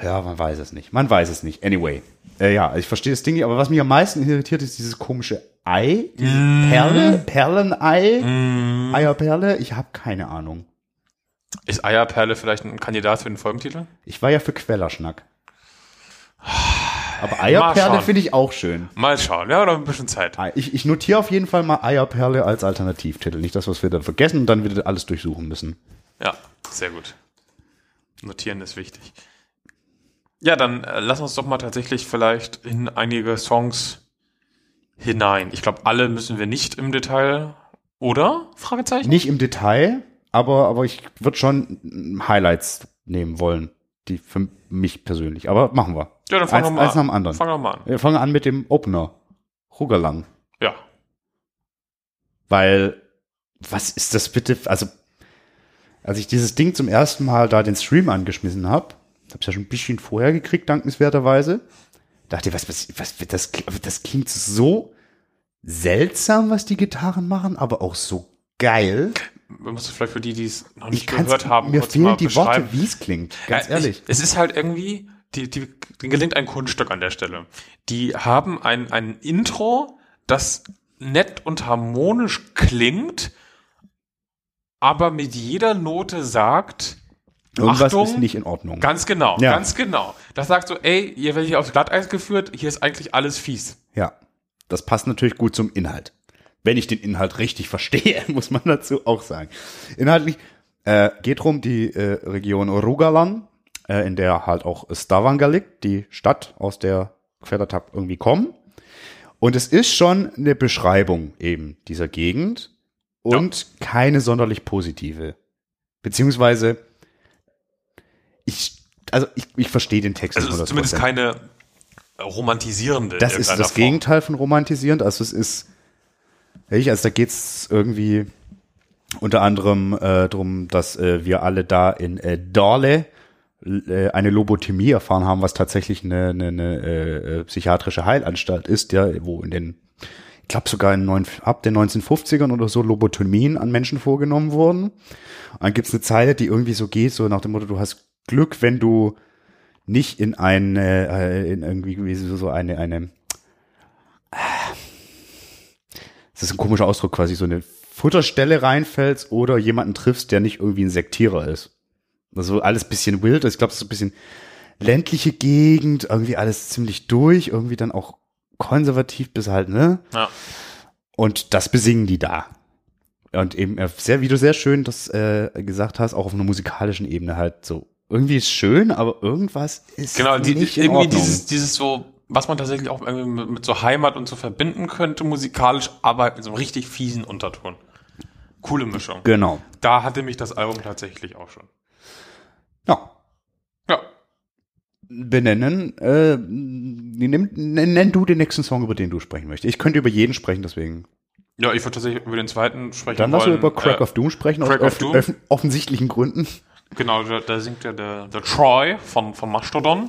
Ja, man weiß es nicht. Man weiß es nicht. Anyway. Äh, ja, ich verstehe das Ding nicht, aber was mich am meisten irritiert, ist dieses komische Ei, diese Mm. Perle, Perlenei, Eierperle. Ich habe keine Ahnung. Ist Eierperle vielleicht ein Kandidat für den Folgentitel? Ich war ja für Quellerschnack. Aber Eierperle finde ich auch schön. Mal schauen, ja, oder ein bisschen Zeit. Ah, Ich, ich notiere auf jeden Fall mal Eierperle als Alternativtitel. Nicht das, was wir dann vergessen und dann wieder alles durchsuchen müssen. Ja, sehr gut. Notieren ist wichtig. Ja, dann äh, lass uns doch mal tatsächlich vielleicht in einige Songs hinein. Ich glaube, alle müssen wir nicht im Detail, oder? Fragezeichen? Nicht im Detail, aber, aber ich würde schon Highlights nehmen wollen. Die für mich persönlich. Aber machen wir. Ja, dann fang eins, doch mal eins nach an. dem anderen. Fang doch mal an. Wir fangen an mit dem Opener. Rugerlang. Ja. Weil, was ist das bitte? Also, als ich dieses Ding zum ersten Mal da den Stream angeschmissen habe, hab's ja schon ein bisschen vorher gekriegt, dankenswerterweise, dachte ich, was, was, was, das, das klingt so seltsam, was die Gitarren machen, aber auch so geil. Man muss vielleicht für die, die es noch Ich nicht gehört haben, mir fehlen die. Worte, wie es klingt. Ganz Ja, ehrlich. Ich, es ist halt irgendwie, die, die, denen gelingt ein Kunststück an der Stelle. Die haben ein, ein Intro, das nett und harmonisch klingt, aber mit jeder Note sagt, Irgendwas Achtung, ist nicht in Ordnung. ganz genau, Ja. ganz genau. Das sagt so, ey, ihr werdet hier aufs Glatteis geführt, hier ist eigentlich alles fies. Ja, das passt natürlich gut zum Inhalt. Wenn ich den Inhalt richtig verstehe, muss man dazu auch sagen. Inhaltlich äh, geht drum die äh, Region Rogaland, äh, in der halt auch Stavanger liegt, die Stadt, aus der Querdatab irgendwie kommen. Und es ist schon eine Beschreibung eben dieser Gegend und keine sonderlich positive. Beziehungsweise ich, also ich, ich verstehe den Text Also es ist zumindest 100%. keine romantisierende. Das ist das Form. Gegenteil von romantisierend. Also es ist, ich, also da geht's irgendwie unter anderem äh, drum, dass äh, wir alle da in äh, Dorle äh, eine Lobotomie erfahren haben, was tatsächlich eine, eine, eine äh, psychiatrische Heilanstalt ist, ja, wo in den, ich glaube sogar in neun, ab den 1950ern oder so Lobotomien an Menschen vorgenommen wurden. Und dann gibt's eine Zeile, die irgendwie so geht, so nach dem Motto, du hast Glück, wenn du nicht in eine, äh, in irgendwie wie so eine, eine, das ist ein komischer Ausdruck, quasi so eine Futterstelle reinfällst oder jemanden triffst, der nicht irgendwie ein Sektierer ist. Also alles bisschen wild, ich glaube, es ist ein bisschen ländliche Gegend, irgendwie alles ziemlich durch, irgendwie dann auch konservativ bis halt, ne? Ja. Und das besingen die da. Und eben äh, sehr, wie du sehr schön das äh, gesagt hast, auch auf einer musikalischen Ebene halt so. Irgendwie ist schön, aber irgendwas ist Genau, die, nicht in irgendwie Ordnung. dieses, dieses so, was man tatsächlich auch irgendwie mit, mit so Heimat und so verbinden könnte, musikalisch, aber mit so einem richtig fiesen Unterton. Coole Mischung. Genau. Da hatte mich das Album tatsächlich auch schon. Ja. Ja. Benennen, äh, nimm, nenn, nenn du den nächsten Song, über den du sprechen möchtest. Ich könnte über jeden sprechen, deswegen. Ja, ich würde tatsächlich über den zweiten sprechen Dann lass uns über Crack Äh, of Doom sprechen, Crack aus Doom. off- offensichtlichen Gründen. Genau, da, da singt ja der, der Troy von, von Mastodon.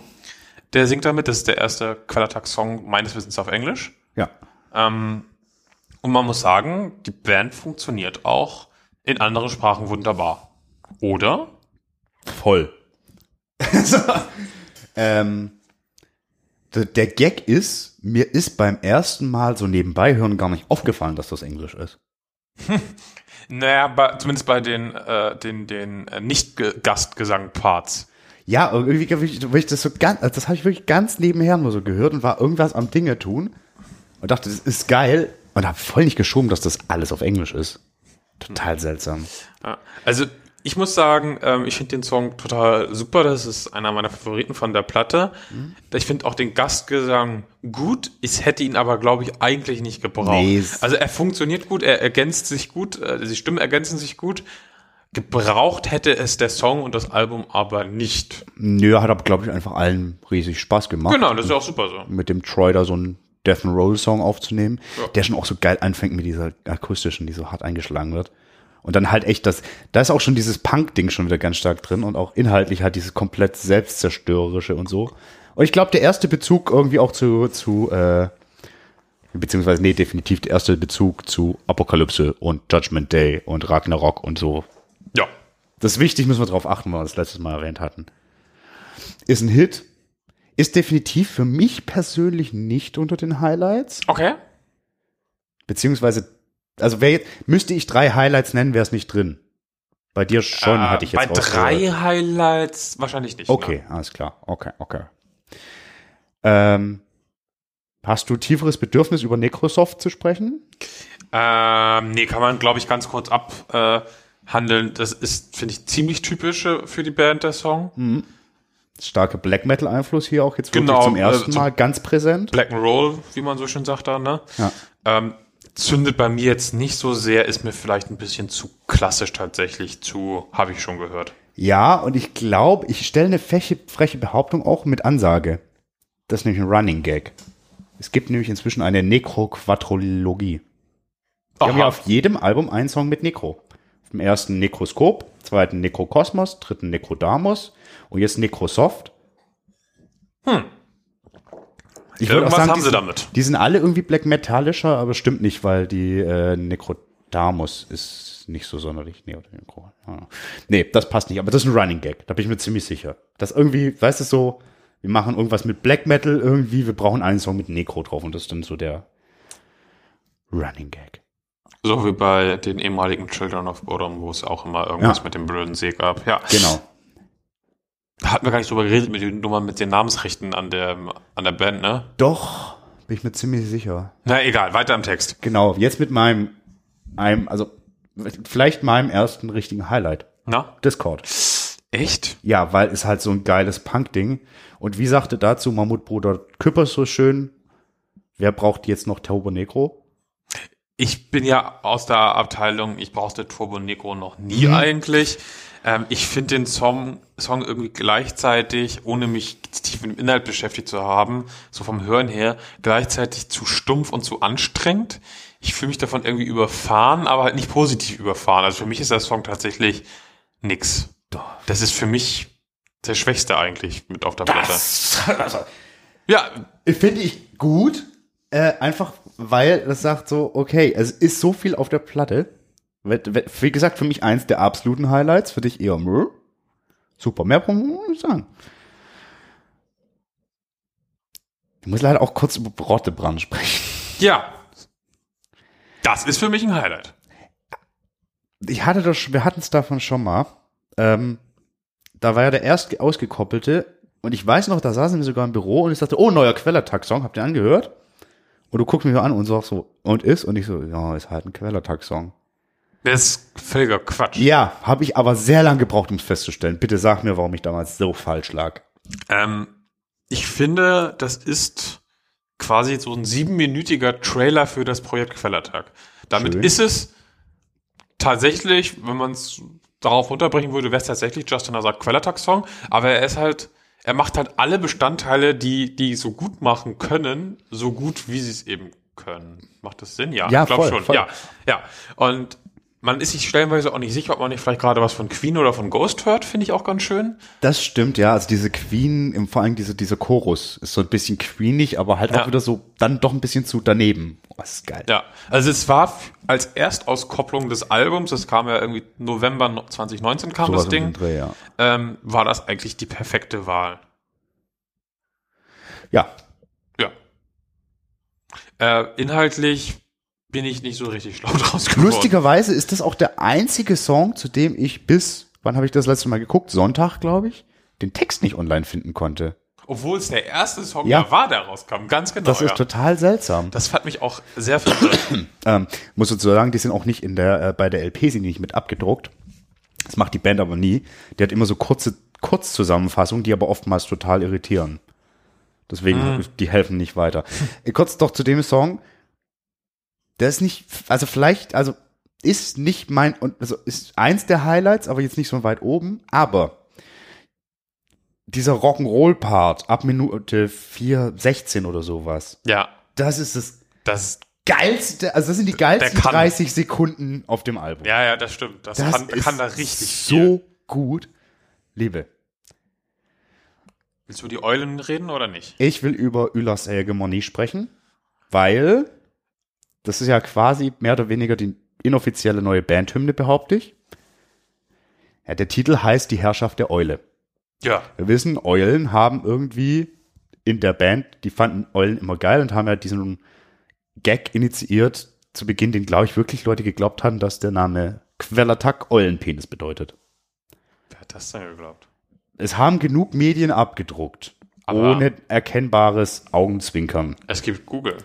Der singt damit, das ist der erste Quellattack-Song meines Wissens auf Englisch. Ja. Ähm, und man muss sagen, die Band funktioniert auch in anderen Sprachen wunderbar. Oder? Voll. ähm, der, Gag ist, mir ist beim ersten Mal so nebenbei hören gar nicht aufgefallen, dass das Englisch ist. Naja, bei, zumindest bei den, äh, den, den äh, Nicht-Gastgesang-Parts. Ja, irgendwie, irgendwie ich das so ganz, also das habe ich wirklich ganz nebenher nur so gehört und war irgendwas am Dinge tun und dachte, das ist geil und habe voll nicht geschoben, dass das alles auf Englisch ist. Total seltsam. Also ich muss sagen, ähm, ich finde den Song total super. Das ist einer meiner Favoriten von der Platte. Ich finde auch den Gastgesang gut. Ich hätte ihn aber, glaube ich, eigentlich nicht gebraucht. Nee, also er funktioniert gut, er ergänzt sich gut, äh, die Stimmen ergänzen sich gut. Gebraucht hätte es der Song und das Album aber nicht. Nö, hat aber, glaube ich, einfach allen riesig Spaß gemacht. Genau, das ist ja auch super so. Mit dem Troy da so einen Death and Roll Song aufzunehmen, Ja. der schon auch so geil anfängt mit dieser akustischen, die so hart eingeschlagen wird. Und dann halt echt das, da ist auch schon dieses Punk-Ding schon wieder ganz stark drin und auch inhaltlich halt dieses komplett selbstzerstörerische und so. Und ich glaube, der erste Bezug irgendwie auch zu, zu, äh, beziehungsweise, nee, definitiv der erste Bezug zu Apokalypse und Judgment Day und Ragnarok und so. Ja. Das ist wichtig, müssen wir drauf achten, weil wir das letztes Mal erwähnt hatten. Ist ein Hit. Ist definitiv für mich persönlich nicht unter den Highlights. Okay. Beziehungsweise, also wer jetzt, müsste ich drei Highlights nennen, wäre es nicht drin. Bei dir schon, Äh, hatte ich jetzt Bei drei Highlights wahrscheinlich nicht. Okay, alles klar. Okay, okay. Ähm, hast du tieferes Bedürfnis, über Necrosoft zu sprechen? Ähm, nee, kann man, glaube ich, ganz kurz abhandeln. Äh, das ist, finde ich, ziemlich typisch äh, für die Band, der Song. Starke Black Metal Einfluss hier auch jetzt wirklich Genau, zum ersten also Mal ganz präsent. Black and Roll, wie man so schön sagt da, ne? Ja. Ähm, zündet bei mir jetzt nicht so sehr, ist mir vielleicht ein bisschen zu klassisch tatsächlich, zu, habe ich schon gehört. Ja, und ich glaube, ich stelle eine freche, freche Behauptung auch mit Ansage. Das ist nämlich ein Running Gag. Es gibt nämlich inzwischen eine Necro-Quadrologie. Wir haben ja auf jedem Album einen Song mit Necro. Im ersten Necroskop, zweiten Necrokosmos, dritten Necrodamus und jetzt Necrosoft. Hm. Ich auch Irgendwas sagen, haben die sie sind, damit. Die sind alle irgendwie black metallischer, aber stimmt nicht, weil die äh, Necrodamus ist nicht so sonderlich. Nee, oder Necro, nee, das passt nicht, aber das ist ein Running Gag, da bin ich mir ziemlich sicher. Das irgendwie, weißt du so, wir machen irgendwas mit Black Metal irgendwie, wir brauchen einen Song mit Necro drauf und das ist dann so der Running Gag. So wie bei den ehemaligen Children of Bodom, wo es auch immer irgendwas Ja. mit dem blöden See gab. Ja. Genau. Hatten wir gar nicht drüber geredet mit den Nummern mit den Namensrechten an der, an der Band, ne? Doch, bin ich mir ziemlich sicher. Na egal, weiter im Text. Genau, jetzt mit meinem, einem, also vielleicht meinem ersten richtigen Highlight. Na? Discord. Echt? Ja, weil es halt so ein geiles Punk-Ding. Und wie sagte dazu Mammutbruder Küppers so schön, wer braucht jetzt noch Turbo Negro? Ich bin ja aus der Abteilung, ich brauchte Turbo Negro noch nie Mhm. eigentlich. Ähm, ich finde den Song, Song irgendwie gleichzeitig, ohne mich tief mit dem Inhalt beschäftigt zu haben, so vom Hören her, gleichzeitig zu stumpf und zu anstrengend. Ich fühle mich davon irgendwie überfahren, aber halt nicht positiv überfahren. Also für mich ist der Song tatsächlich nix. Das ist für mich der Schwächste eigentlich mit auf der Platte. also, Ja, Finde ich gut, äh, einfach weil das sagt so, okay, es ist so viel auf der Platte. Wie gesagt, für mich eins der absoluten Highlights, für dich eher meh. Super, mehr brauchen wir nicht sagen. Ich muss leider auch kurz über Rottebrand sprechen. ja. Das ist für mich ein Highlight. Ich hatte das, wir hatten es davon schon mal. Ähm, da war ja der erst ausgekoppelte und ich weiß noch, da saßen wir sogar im Büro und ich sagte, oh, neuer Quellertag-Song, habt ihr angehört? Und du guckst mich so an und sagst so, und ist? Und ich so, ja, ist halt ein Quellertag-Song. Das ist völliger Quatsch. Ja, habe ich aber sehr lang gebraucht, um es festzustellen. Bitte sag mir, warum ich damals so falsch lag. Ähm, ich finde, das ist quasi so ein siebenminütiger Trailer für das Projekt Quellertag. Damit Schön. ist es tatsächlich, wenn man es darauf runterbrechen würde, wäre es tatsächlich Just Another Quellertag-Song, aber er ist halt, er macht halt alle Bestandteile, die, die so gut machen können, so gut, wie sie es eben können. Macht das Sinn? Ja, Ja, ich glaube schon. voll. Ja, ja. Und man ist sich stellenweise auch nicht sicher, ob man nicht vielleicht gerade was von Queen oder von Ghost hört, finde ich auch ganz schön. Das stimmt, ja. Also diese Queen, im- vor allem diese, dieser Chorus ist so ein bisschen queenig, aber halt Ja. auch wieder so, dann doch ein bisschen zu daneben. Oh, das ist geil. Ja, also es war als Erstauskopplung des Albums, das kam ja irgendwie November no- 2019 kam Sowas das Ding, Dreh, ja. ähm, war das eigentlich die perfekte Wahl. ja, Ja. Äh, inhaltlich bin ich nicht so richtig schlau draus geworden. Lustigerweise ist das auch der einzige Song, zu dem ich bis, wann habe ich das letzte Mal geguckt? Sonntag, glaube ich, den Text nicht online finden konnte. Obwohl es der erste Song Ja. war, der rauskam, ganz genau. Das ist ja. total seltsam. das hat mich auch sehr verwirrt. Ähm, muss dazu sagen, die sind auch nicht in der, äh, bei der LP sind die nicht mit abgedruckt. Das macht die Band aber nie. Die hat immer so kurze Kurzzusammenfassungen, die aber oftmals total irritieren. Deswegen, die helfen nicht weiter. Äh, Kurz doch zu dem Song. Der ist nicht, also vielleicht, also ist nicht mein, also ist eins der Highlights, aber jetzt nicht so weit oben. Aber dieser Rock'n'Roll-Part ab Minute 4, 16 oder sowas, ja, das ist das das, geilste, also das sind die geilsten Der kann. 30 Sekunden auf dem Album. ja, ja, das stimmt. Das, das kann, kann da richtig so viel. gut. Liebe, Willst du die Eulen reden oder nicht? ich will über Ulas Hegemonie sprechen, weil das ist ja quasi mehr oder weniger die inoffizielle neue Bandhymne, behaupte ich. Ja, der Titel heißt Die Herrschaft der Eule. Ja. Wir wissen, Eulen haben irgendwie in der Band, die fanden Eulen immer geil und haben ja diesen Gag initiiert zu Beginn, den glaube ich wirklich Leute geglaubt haben, dass der Name Quellattack Eulenpenis bedeutet. Wer hat das denn geglaubt? Es haben genug Medien abgedruckt, Aber- ohne erkennbares Augenzwinkern. Es gibt Google.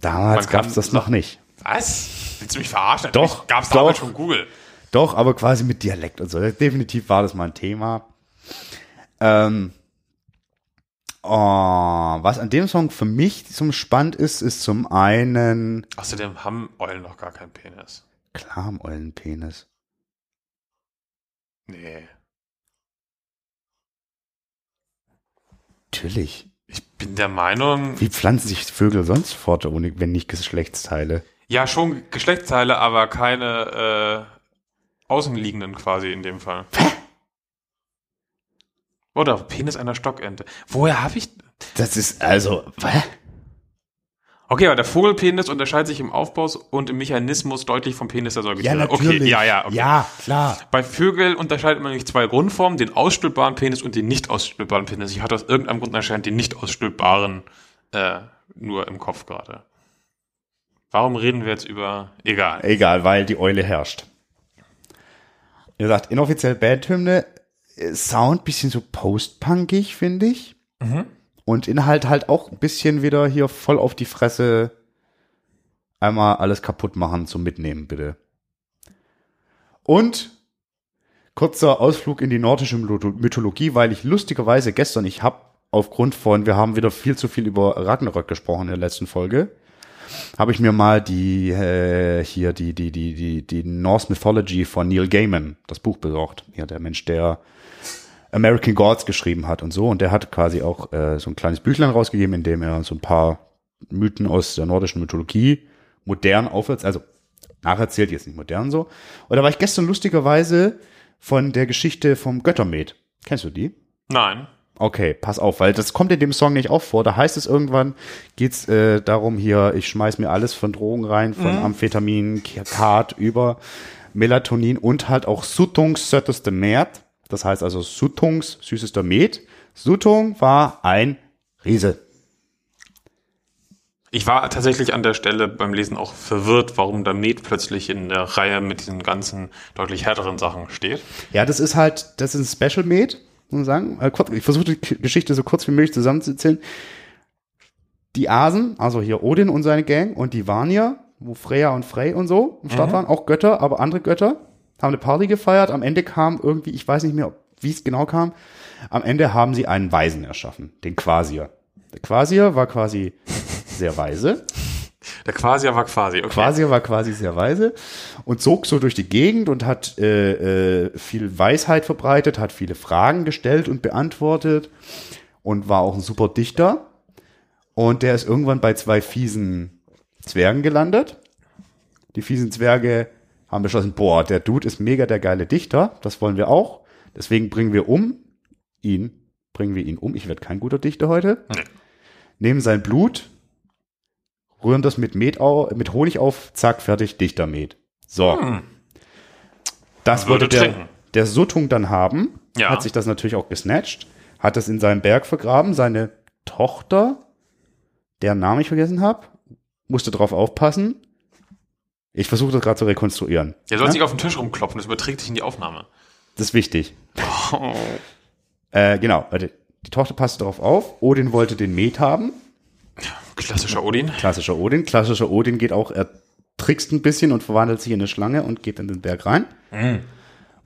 Damals gab es das noch nicht. Was? Willst du mich verarschen? Doch, Gab es damals schon Google? Doch, aber quasi mit Dialekt und so. Definitiv war das mal ein Thema. Ähm, Oh, was an dem Song für mich zum spannend ist, ist zum einen, Außerdem haben Eulen noch gar keinen Penis. klar, am Eulenpenis. Nee. Natürlich. Ich bin der Meinung, Wie pflanzen sich Vögel sonst fort, ohne, wenn nicht Geschlechtsteile? ja, schon Geschlechtsteile, aber keine äh, außenliegenden quasi in dem Fall. Oder Penis einer Stockente. Woher habe ich. Das ist also, hä? Okay, aber der Vogelpenis unterscheidet sich im Aufbau und im Mechanismus deutlich vom Penis der Ja, Säugetiere. natürlich. Okay, ja, ja, okay. Ja, klar. Bei Vögeln unterscheidet man nämlich zwei Grundformen, den ausstülpbaren Penis und den nicht ausstülpbaren Penis. Ich hatte aus irgendeinem Grund anscheinend den nicht ausstülpbaren äh, nur im Kopf gerade. Warum reden wir jetzt über... Egal. Egal, weil die Eule herrscht. Wie gesagt, inoffiziell Bandhymne, äh, Sound bisschen so postpunkig, finde ich. Und Inhalt halt auch ein bisschen wieder hier voll auf die Fresse einmal alles kaputt machen zum Mitnehmen, bitte. Und kurzer Ausflug in die nordische Mytho- Mythologie, weil ich lustigerweise gestern, ich habe aufgrund von, wir haben wieder viel zu viel über Ragnarök gesprochen in der letzten Folge, habe ich mir mal die äh, hier die die die die die Norse Mythology von Neil Gaiman das Buch besorgt. Ja, der Mensch, der American Gods geschrieben hat und so und der hat quasi auch äh, so ein kleines Büchlein rausgegeben, in dem er so ein paar Mythen aus der nordischen Mythologie modern aufwärts, also nacherzählt jetzt nicht modern so. Und da war ich gestern lustigerweise von der Geschichte vom Göttermet. Kennst du die? Nein. Okay, pass auf, weil das kommt in dem Song nicht auch vor. Da heißt es irgendwann, geht's äh, darum hier, ich schmeiß mir alles von Drogen rein, von Amphetamin, Kat über Melatonin und halt auch Sutungs sötteste Mert. Das heißt also Sutungs süßester Met. Sutung war ein Riese. Ich war tatsächlich an der Stelle beim Lesen auch verwirrt, warum der Met plötzlich in der Reihe mit diesen ganzen deutlich härteren Sachen steht. Ja, das ist halt, das ist ein Special Med, muss man sagen. Äh, Ich versuche die Geschichte so kurz wie möglich zusammenzuzählen. Die Asen, also hier Odin und seine Gang und die Vanier, wo Freya und Frey und so im Start waren, auch Götter, aber andere Götter, haben eine Party gefeiert. Am Ende kam irgendwie, ich weiß nicht mehr, wie es genau kam, am Ende haben sie einen Weisen erschaffen, den Quasier. Der Quasier war quasi sehr weise. Der Quasier war quasi, okay. Quasier war quasi sehr weise und zog so durch die Gegend und hat äh, äh, viel Weisheit verbreitet, hat viele Fragen gestellt und beantwortet und war auch ein super Dichter. Und der ist irgendwann bei zwei fiesen Zwergen gelandet. Die fiesen Zwerge haben beschlossen, boah, der Dude ist mega der geile Dichter, das wollen wir auch. Deswegen bringen wir um ihn, bringen wir ihn um. Ich werde kein guter Dichter heute. Nee. Nehmen sein Blut, rühren das mit, Met au, mit Honig auf, zack, fertig, Dichtermet. So. Das Man würde wollte der, trinken. der Suttung dann haben, Ja. hat sich das natürlich auch gesnatcht, hat das in seinem Berg vergraben, seine Tochter, deren Namen ich vergessen habe, musste drauf aufpassen. Ich versuche das gerade zu rekonstruieren. Der soll Ja? sich auf den Tisch rumklopfen, das überträgt sich in die Aufnahme. Das ist wichtig. Äh, genau, die Tochter passte darauf auf. Odin wollte den Met haben. Klassischer Odin. Klassischer Odin. Klassischer Odin geht auch, er trickst ein bisschen und verwandelt sich in eine Schlange und geht in den Berg rein.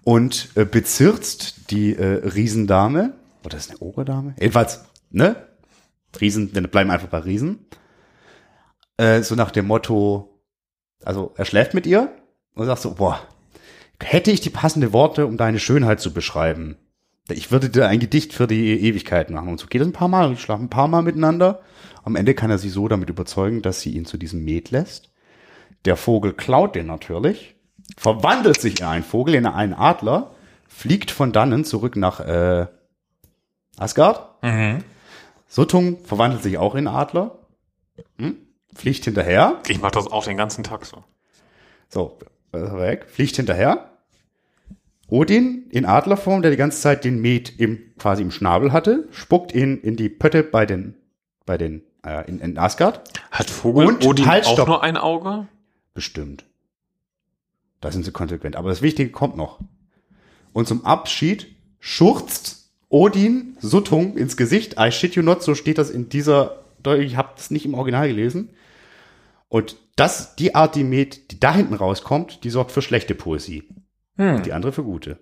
Und äh, bezirzt die äh, Riesendame. Oder ist eine Ogerdame? Jedenfalls, ne? Riesen, wir bleiben einfach bei Riesen. Äh, so nach dem Motto, also er schläft mit ihr und sagt so, boah, hätte ich die passende Worte, um deine Schönheit zu beschreiben. Ich würde dir ein Gedicht für die Ewigkeit machen. Und so geht es ein paar Mal. Schlafen ein paar Mal miteinander. Am Ende kann er sie so damit überzeugen, dass sie ihn zu diesem Met lässt. Der Vogel klaut den natürlich, verwandelt sich in einen Vogel, in einen Adler, fliegt von dannen zurück nach äh, Asgard. Suttung verwandelt sich auch in Adler, hm? Fliegt hinterher. Ich mache das auch den ganzen Tag so. So, äh, weg, fliegt hinterher. Odin in Adlerform, der die ganze Zeit den Met im, quasi im Schnabel hatte, spuckt ihn in die Pötte bei den, bei den, äh, in, in Asgard. Hat Vogel Und Odin halt, auch stopp. nur ein Auge? Bestimmt. Da sind sie konsequent. Aber das Wichtige kommt noch. Und zum Abschied schurzt Odin Suttung ins Gesicht. I shit you not, so steht das in dieser, ich habe das nicht im Original gelesen. Und das, die Art, die Met, die da hinten rauskommt, die sorgt für schlechte Poesie. Die andere für gute.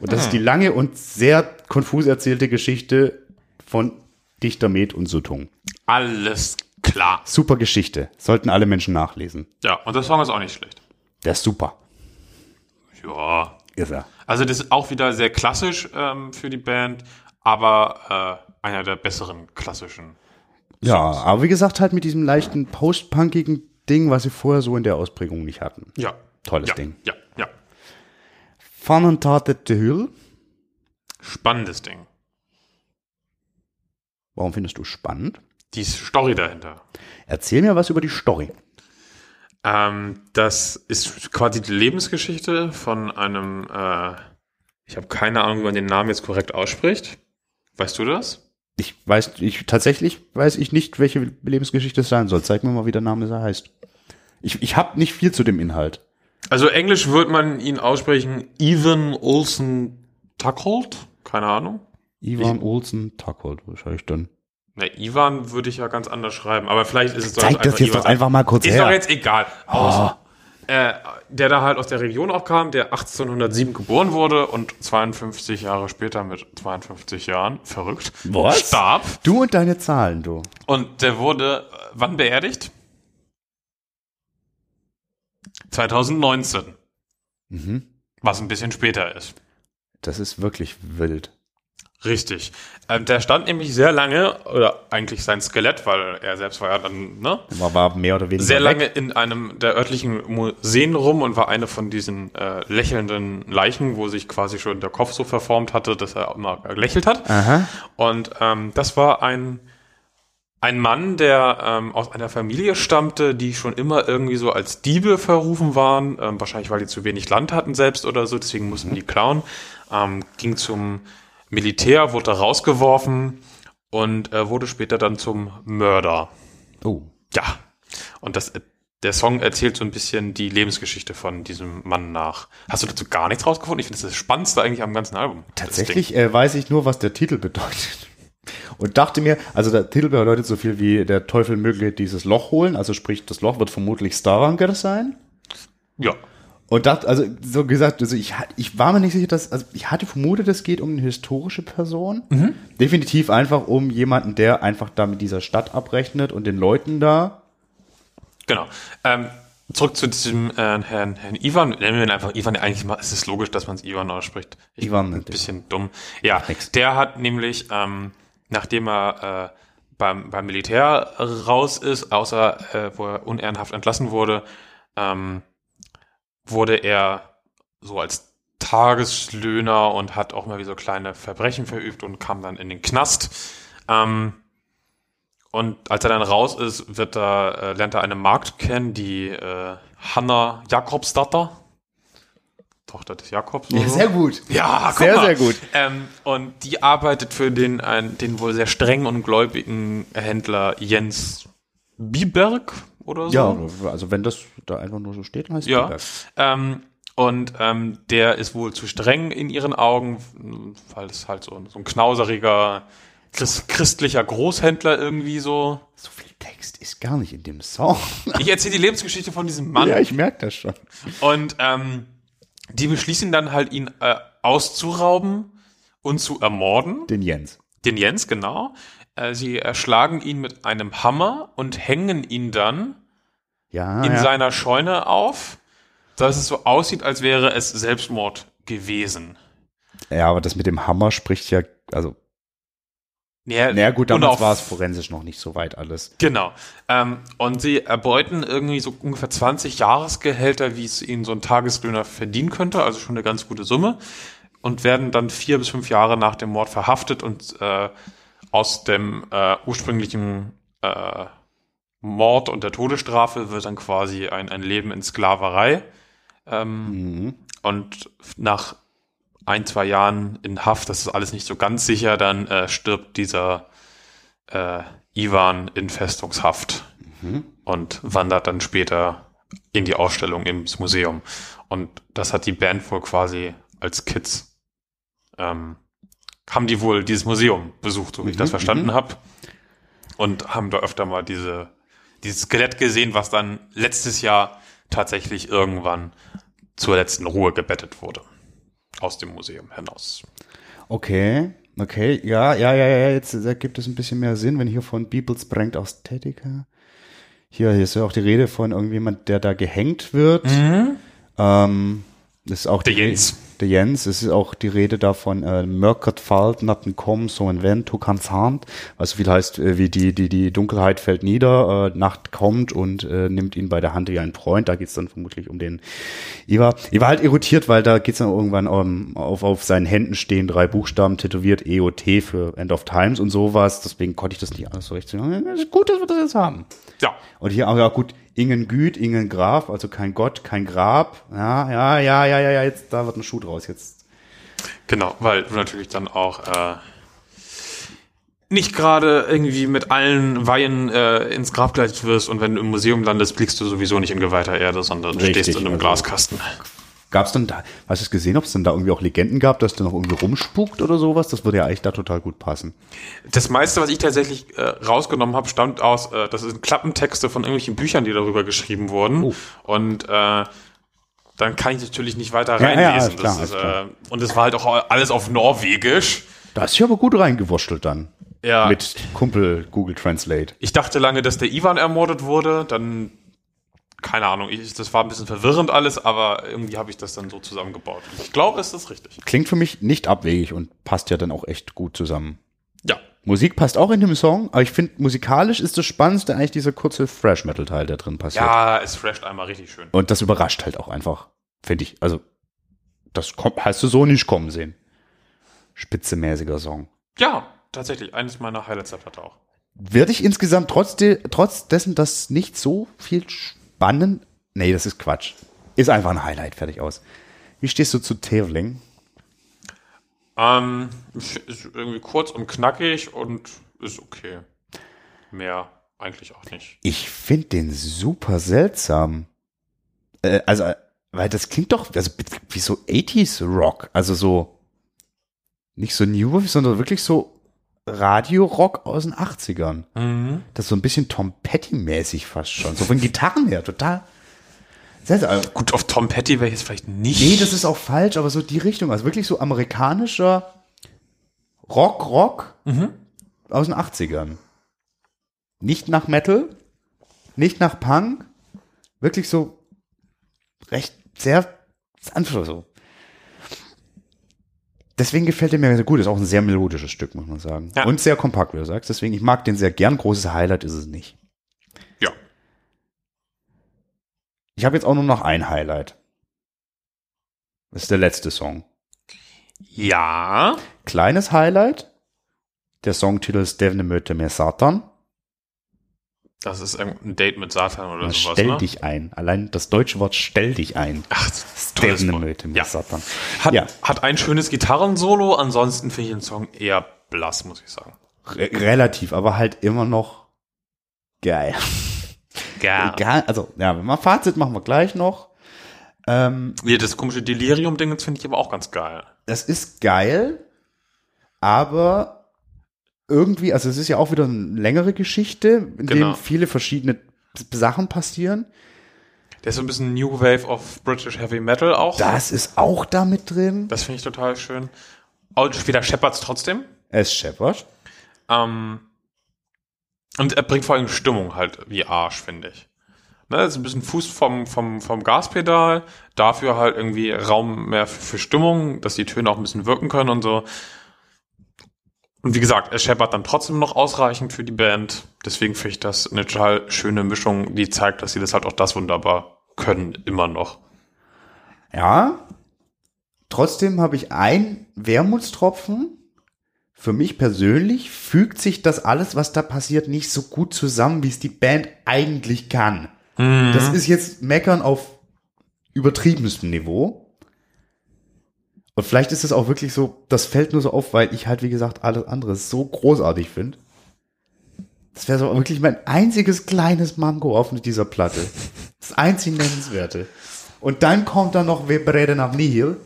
Und das ist die lange und sehr konfus erzählte Geschichte von Dichter Med und Suttung. Alles klar. Super Geschichte. Sollten alle Menschen nachlesen. Ja, und der Song ist auch nicht schlecht. Der ist super. Ja. Ist er. Also das ist auch wieder sehr klassisch ähm, für die Band, aber äh, einer der besseren klassischen. Ja, aber wie gesagt, halt mit diesem leichten post-punkigen Ding, was sie vorher so in der Ausprägung nicht hatten. Ja. Tolles ja, Ding. Ja, ja. Fun and Tartet de Hill. Spannendes Ding. Warum findest du spannend? Die Story dahinter. Erzähl mir was über die Story. Ähm, das ist quasi die Lebensgeschichte von einem, äh, ich habe keine Ahnung, wie man den Namen jetzt korrekt ausspricht. Weißt du das? Ich weiß, ich tatsächlich weiß ich nicht, welche Lebensgeschichte es sein soll. Zeig mir mal, wie der Name heißt. Ich, ich habe nicht viel zu dem Inhalt. Also Englisch wird man ihn aussprechen Evan Olsen Tuckhold? Keine Ahnung. Ivan Olsen Tuckhold wahrscheinlich dann. Ne, Ivan würde ich ja ganz anders schreiben, aber vielleicht ist es doch Zeig das jetzt doch einfach mal kurz Ist her. doch jetzt egal. Aus, äh, der da halt aus der Region auch kam, der 1807 geboren wurde und 52 Jahre später mit 52 Jahren, verrückt, Was? starb. Du und deine Zahlen, du. Und der wurde äh, wann beerdigt? 2019. Mhm. Was ein bisschen später ist. Das ist wirklich wild. Richtig. Ähm, der stand nämlich sehr lange, oder eigentlich sein Skelett, weil er selbst war ja dann, ne? War, war mehr oder weniger Sehr weg. lange in einem der örtlichen Museen rum und war eine von diesen äh, lächelnden Leichen, wo sich quasi schon der Kopf so verformt hatte, dass er immer gelächelt hat. Aha. Und ähm, das war ein, ein Mann, der ähm, aus einer Familie stammte, die schon immer irgendwie so als Diebe verrufen waren, ähm, wahrscheinlich weil die zu wenig Land hatten selbst oder so, deswegen mussten die klauen. Ähm, ging zum Militär, wurde rausgeworfen und äh, wurde später dann zum Mörder. Oh. Ja. Und das, der Song erzählt so ein bisschen die Lebensgeschichte von diesem Mann nach. Hast du dazu gar nichts rausgefunden? Ich finde, das das Spannendste eigentlich am ganzen Album. Tatsächlich äh, weiß ich nur, was der Titel bedeutet. Und dachte mir, also der Titel bedeutet so viel wie der Teufel möge dieses Loch holen, also sprich, das Loch wird vermutlich Stavanger sein. Ja. Und dachte, also so gesagt, also ich, ich war mir nicht sicher, dass, also ich hatte vermutet, es geht um eine historische Person. Definitiv einfach um jemanden, der einfach da mit dieser Stadt abrechnet und den Leuten da. Genau. Ähm, zurück zu diesem äh, Herrn, Herrn Ivan. Nennen wir ihn einfach Ivan. Eigentlich mal, es ist logisch, dass man es Ivan ausspricht. Ich Ivan bin ein bisschen dumm. Ja, der hat nämlich, ähm, nachdem er äh, beim, beim Militär raus ist, außer äh, wo er unehrenhaft entlassen wurde, ähm, wurde er so als Tageslöhner und hat auch mal wie so kleine Verbrechen verübt und kam dann in den Knast. Ähm, und als er dann raus ist, wird er, äh, lernt er eine Magd kennen, die äh, Hanna Jakobsdatter. Tochter des Jakobs. oder so. gut. Ja, Sehr, mal. sehr gut. Ähm, und die arbeitet für den, ein, den wohl sehr strengen und gläubigen Händler Jens Biberg oder so. Ja, also wenn das da einfach nur so steht, dann heißt es Ja. Ähm, und ähm, der ist wohl zu streng in ihren Augen, weil es halt so, ein- so ein knauseriger Christ, christlicher Großhändler irgendwie so. So viel Text ist gar nicht in dem Song. Ich erzähle die Lebensgeschichte von diesem Mann. ja, ich merke das schon. Und ähm, die beschließen dann halt, ihn äh, auszurauben und zu ermorden. Den Jens. Den Jens, genau. Äh, sie erschlagen ihn mit einem Hammer und hängen ihn dann Ja, in ja. seiner Scheune auf, dass es so aussieht, als wäre es Selbstmord gewesen. ja, aber das mit dem Hammer spricht ja, also, Ja, naja gut, damals war es forensisch noch nicht so weit alles. Genau. Ähm, und sie erbeuten irgendwie so ungefähr 20 Jahresgehälter, wie es ihnen so ein Tageslöhner verdienen könnte, also schon eine ganz gute Summe. Und werden dann vier bis fünf Jahre nach dem Mord verhaftet und äh, aus dem äh, ursprünglichen äh, Mord und der Todesstrafe wird dann quasi ein, ein Leben in Sklaverei. Ähm, Mhm. Und nach ein, zwei Jahren in Haft, das ist alles nicht so ganz sicher, dann äh, stirbt dieser äh, Ivan in Festungshaft und wandert dann später in die Ausstellung ins Museum. Und das hat die Band wohl quasi als Kids, ähm, haben die wohl dieses Museum besucht, so wie ich das verstanden habe. Und haben da öfter mal diese, dieses Skelett gesehen, was dann letztes Jahr tatsächlich irgendwann zur letzten Ruhe gebettet wurde. Aus dem Museum hinaus. Okay. Okay, ja, ja, ja, ja, jetzt ergibt es ein bisschen mehr Sinn, wenn hier von Beebles bringt Aesthetica. Hier, hier ist ja auch die Rede von irgendjemand, der da gehängt wird. Ähm, das ist auch Der die- Jens. Der Jens, es ist auch die Rede davon, äh, Mörkert fällt, natten kommen, so ein Wenn, du kannst Hand. Also viel heißt, äh, wie die, die, die Dunkelheit fällt nieder, äh, Nacht kommt und äh, nimmt ihn bei der Hand wie ein Freund. Da geht's dann vermutlich um den Iva. Ich war halt irritiert, weil da geht's dann irgendwann um, auf, auf seinen Händen stehen drei Buchstaben tätowiert, EOT für End of Times und sowas. Deswegen konnte ich das nicht alles so recht sagen. Es ist gut, dass wir das jetzt haben. Ja. Und hier auch, ja gut, Ingen Güt, Ingen Graf, also kein Gott, kein Grab. Ja, ja, ja, ja, ja, ja, jetzt, da wird ein Schuh draus. Jetzt Genau, weil du natürlich dann auch äh, nicht gerade irgendwie mit allen Weihen äh, ins Grab geleitet wirst und wenn du im Museum landest, blickst du sowieso nicht in geweihter Erde, sondern Richtig, stehst in einem also- Glaskasten. Gab's dann da, hast du es gesehen, ob es dann da irgendwie auch Legenden gab, dass der noch irgendwie rumspukt oder sowas? Das würde ja eigentlich da total gut passen. Das meiste, was ich tatsächlich äh, rausgenommen habe, stammt aus, äh, das sind Klappentexte von irgendwelchen Büchern, die darüber geschrieben wurden. Oh. Und äh, dann kann ich natürlich nicht weiter Ja, ja, reinlesen. alles klar, das ist, äh, und es war halt auch alles auf Norwegisch. Da ist ja aber gut reingewurschtelt dann. Ja. Mit Kumpel Google Translate. Ich dachte lange, dass der Ivan ermordet wurde. Dann, keine Ahnung, ich, das war ein bisschen verwirrend alles, aber irgendwie habe ich das dann so zusammengebaut. Ich glaube, es ist richtig. Klingt für mich nicht abwegig und passt ja dann auch echt gut zusammen. Ja. Musik passt auch in dem Song, aber ich finde, musikalisch ist das Spannendste eigentlich dieser kurze Thrash-Metal-Teil, der drin passiert. Ja, es flasht einmal richtig schön. Und das überrascht halt auch einfach, finde ich. Also, das kommt, hast du so nicht kommen sehen. Spitzemäßiger Song. Ja, tatsächlich. Eines meiner Highlights der Platte auch. Werde ich insgesamt trotz, de, trotz dessen, dass nicht so viel spannend. Nee, das ist Quatsch. Ist einfach ein Highlight, fertig aus. Wie stehst du zu Tevling? Ähm, ist irgendwie kurz und knackig und ist okay. Mehr eigentlich auch nicht. Ich finde den super seltsam. Äh, also, weil das klingt doch also, wie so 80s Rock. Also so, nicht so New Wave, sondern wirklich so Radio-Rock aus den 80ern. Das ist so ein bisschen Tom Petty-mäßig fast schon. So von Gitarren her, total. Seltsam. Gut, auf Tom Petty wäre ich jetzt vielleicht nicht. Nee, das ist auch falsch, aber so die Richtung. Also wirklich so amerikanischer Rock, Rock aus den 80ern. Nicht nach Metal, nicht nach Punk, wirklich so recht sehr sanft so. Deswegen gefällt er mir sehr gut. Ist auch ein sehr melodisches Stück, muss man sagen. Ja. Und sehr kompakt, wie du sagst. Deswegen, ich mag den sehr gern. Großes Highlight ist es nicht. Ja. Ich habe jetzt auch nur noch ein Highlight. Das ist der letzte Song. Ja. Kleines Highlight. Der Songtitel ist Devne möte mehr Satan. Das ist irgendein Date mit Satan oder sowas, stell ne? dich ein. Allein das deutsche Wort stell dich ein. Ach, das ist ein tolles Devne Wort. möte mehr Ja. Satan. Hat, Ja. hat ein schönes Gitarrensolo, ansonsten finde ich den Song eher blass, muss ich sagen. Re relativ, aber halt immer noch geil. Ja. Egal, also, ja, wenn wir Fazit machen wir gleich noch. Ähm, Ja, das komische Delirium-Ding finde ich aber auch ganz geil. das ist geil, aber irgendwie, also es ist ja auch wieder eine längere Geschichte, in Genau. dem viele verschiedene Sachen passieren. Der ist so ein bisschen New Wave of British Heavy Metal auch. Das ist auch da mit drin. Das finde ich total schön. Und wieder Shepherds trotzdem. Es scheppert. Ähm, und er bringt vor allem Stimmung halt wie Arsch, finde ich. Ne, ist ein bisschen Fuß vom, vom, vom Gaspedal, dafür halt irgendwie Raum mehr für, für Stimmung, dass die Töne auch ein bisschen wirken können und so. Und wie gesagt, er scheppert dann trotzdem noch ausreichend für die Band. Deswegen finde ich das eine total schöne Mischung, die zeigt, dass sie das halt auch das wunderbar können, immer noch. Ja. Trotzdem habe ich ein Wermutstropfen. Für mich persönlich fügt sich das alles, was da passiert, nicht so gut zusammen, wie es die Band eigentlich kann. Das ist jetzt Meckern auf übertriebenstem Niveau. Und vielleicht ist es auch wirklich so, das fällt nur so auf, weil ich halt, wie gesagt, alles andere so großartig finde. Das wäre so wirklich mein einziges kleines Mango auf dieser Platte. Das einzig Nennenswerte. Und dann kommt dann noch Webrede nach Nihil.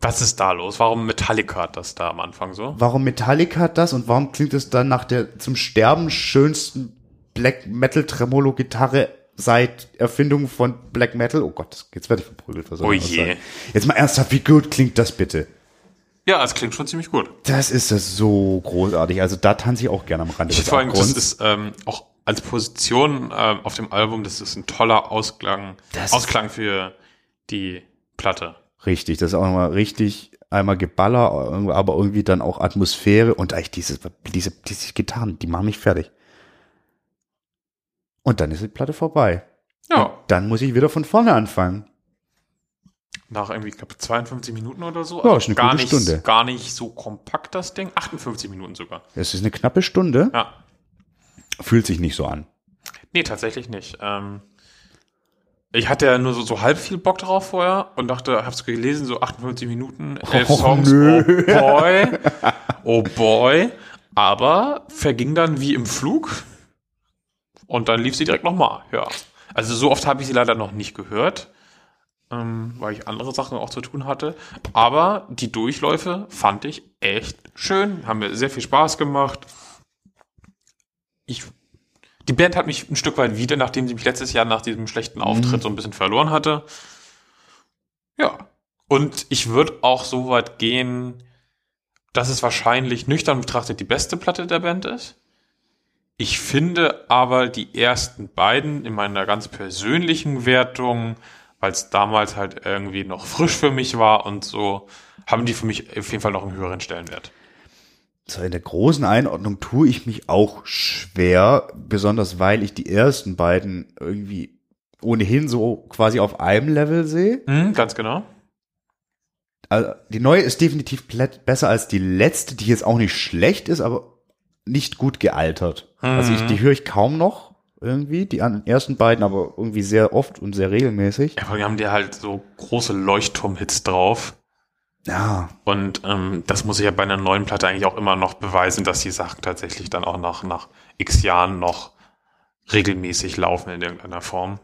Was ist da los? Warum Metallica hat das da am Anfang so? Warum Metallica hat das und warum klingt es dann nach der zum Sterben schönsten Black Metal Tremolo Gitarre seit Erfindung von Black Metal? Oh Gott, jetzt werde ich verprügelt. Was Oh je. Jetzt mal ernsthaft, wie gut klingt das bitte? Ja, es klingt schon ziemlich gut. Das ist das so großartig. Also da tanze ich auch gerne am Rand Ich vor allem, das ist ähm, auch als Position ähm, auf dem Album, das ist ein toller Ausklang, Das- Ausklang für die Platte. Richtig, das ist auch nochmal richtig einmal Geballer, aber irgendwie dann auch Atmosphäre und eigentlich diese, diese, diese Gitarren, die machen mich fertig. Und dann ist die Platte vorbei. Ja, Dann muss ich wieder von vorne anfangen. nach irgendwie, ich glaube, 52 Minuten oder so. Ja, ist eine gar gute nicht, Stunde. Gar nicht so kompakt, das Ding. 58 Minuten sogar. Es ist eine knappe Stunde, Ja. fühlt sich nicht so an. Nee, tatsächlich nicht. Ähm, ich hatte ja nur so, so halb viel Bock drauf vorher und dachte, hab's gelesen, so 58 Minuten, elf Och, Songs, nö. oh boy, oh boy. Aber verging dann wie im Flug und dann lief sie direkt nochmal, ja. Also so oft habe ich sie leider noch nicht gehört, ähm, weil ich andere Sachen auch zu tun hatte. Aber die Durchläufe fand ich echt schön, haben mir sehr viel Spaß gemacht. Ich die Band hat mich ein Stück weit wieder, nachdem sie mich letztes Jahr nach diesem schlechten Auftritt so ein bisschen verloren hatte. Ja. Und ich würde auch so weit gehen, dass es wahrscheinlich nüchtern betrachtet die beste Platte der Band ist. Ich finde aber die ersten beiden in meiner ganz persönlichen Wertung, weil es damals halt irgendwie noch frisch für mich war und so, haben die für mich auf jeden Fall noch einen höheren Stellenwert. So in der großen Einordnung tue ich mich auch schwer, besonders weil ich die ersten beiden irgendwie ohnehin so quasi auf einem Level sehe. Hm, ganz genau. Also die neue ist definitiv besser als die letzte, die jetzt auch nicht schlecht ist, aber nicht gut gealtert. Also ich, die höre ich kaum noch irgendwie, die an- ersten beiden aber irgendwie sehr oft und sehr regelmäßig. Ja, vor allem haben die halt so große Leuchtturmhits drauf. Ja, Und ähm, das muss ich ja bei einer neuen Platte eigentlich auch immer noch beweisen, dass die Sachen tatsächlich dann auch nach, nach x Jahren noch regelmäßig laufen in irgendeiner Form.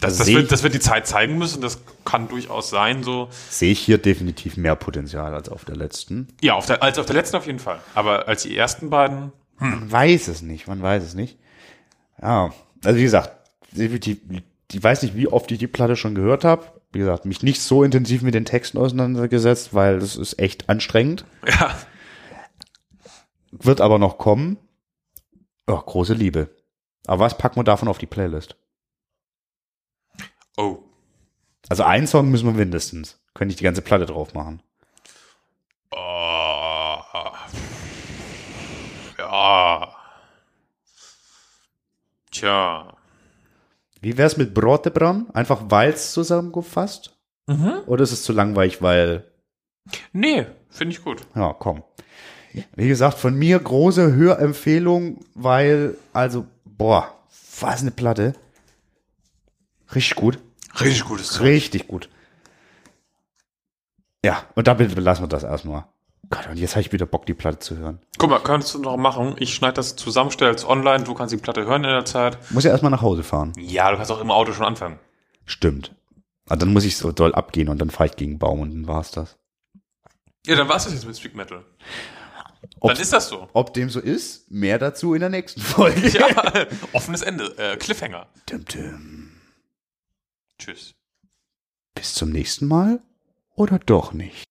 Das, das, wird, das wird die Zeit zeigen müssen, das kann durchaus sein, so. sehe ich hier definitiv mehr Potenzial als auf der letzten. Ja, auf der, als auf der letzten auf jeden Fall. Aber als die ersten beiden, Man weiß es nicht, man weiß es nicht. Ja, also wie gesagt, definitiv, ich weiß nicht, wie oft ich die Platte schon gehört habe. Wie gesagt, mich nicht so intensiv mit den Texten auseinandergesetzt, weil das ist echt anstrengend. ja, Wird aber noch kommen. Oh, große Liebe. Aber was packen wir davon auf die Playlist? Oh, Also einen Song müssen wir mindestens. Könnte ich die ganze Platte drauf machen. oh, ja, tja, Wie wär's mit Brotebran? Einfach weil's zusammengefasst? mhm. Oder ist es zu langweilig, weil nee, finde ich gut. Ja, komm. Wie gesagt, von mir große Hörempfehlung, weil, also, boah, was eine Platte. Richtig gut. Richtig gutes Zeug. Richtig gut. Ja, und damit belassen wir das erstmal. Gott, und jetzt habe ich wieder Bock, die Platte zu hören. Guck mal, könntest du noch machen. Ich schneide das zusammen, stelle es online, du kannst die Platte hören in der Zeit. Muss ja erstmal nach Hause fahren. Ja, du kannst auch im Auto schon anfangen. Stimmt. Aber dann muss ich so doll abgehen und dann fahre ich gegen Baum und dann war's das. Ja, dann war's das jetzt mit Street Metal. Ob- dann ist das so. Ob dem so ist, mehr dazu in der nächsten Folge. Ja, offenes Ende. Äh, Cliffhanger. Dim, dim. Tschüss. Bis zum nächsten Mal oder doch nicht?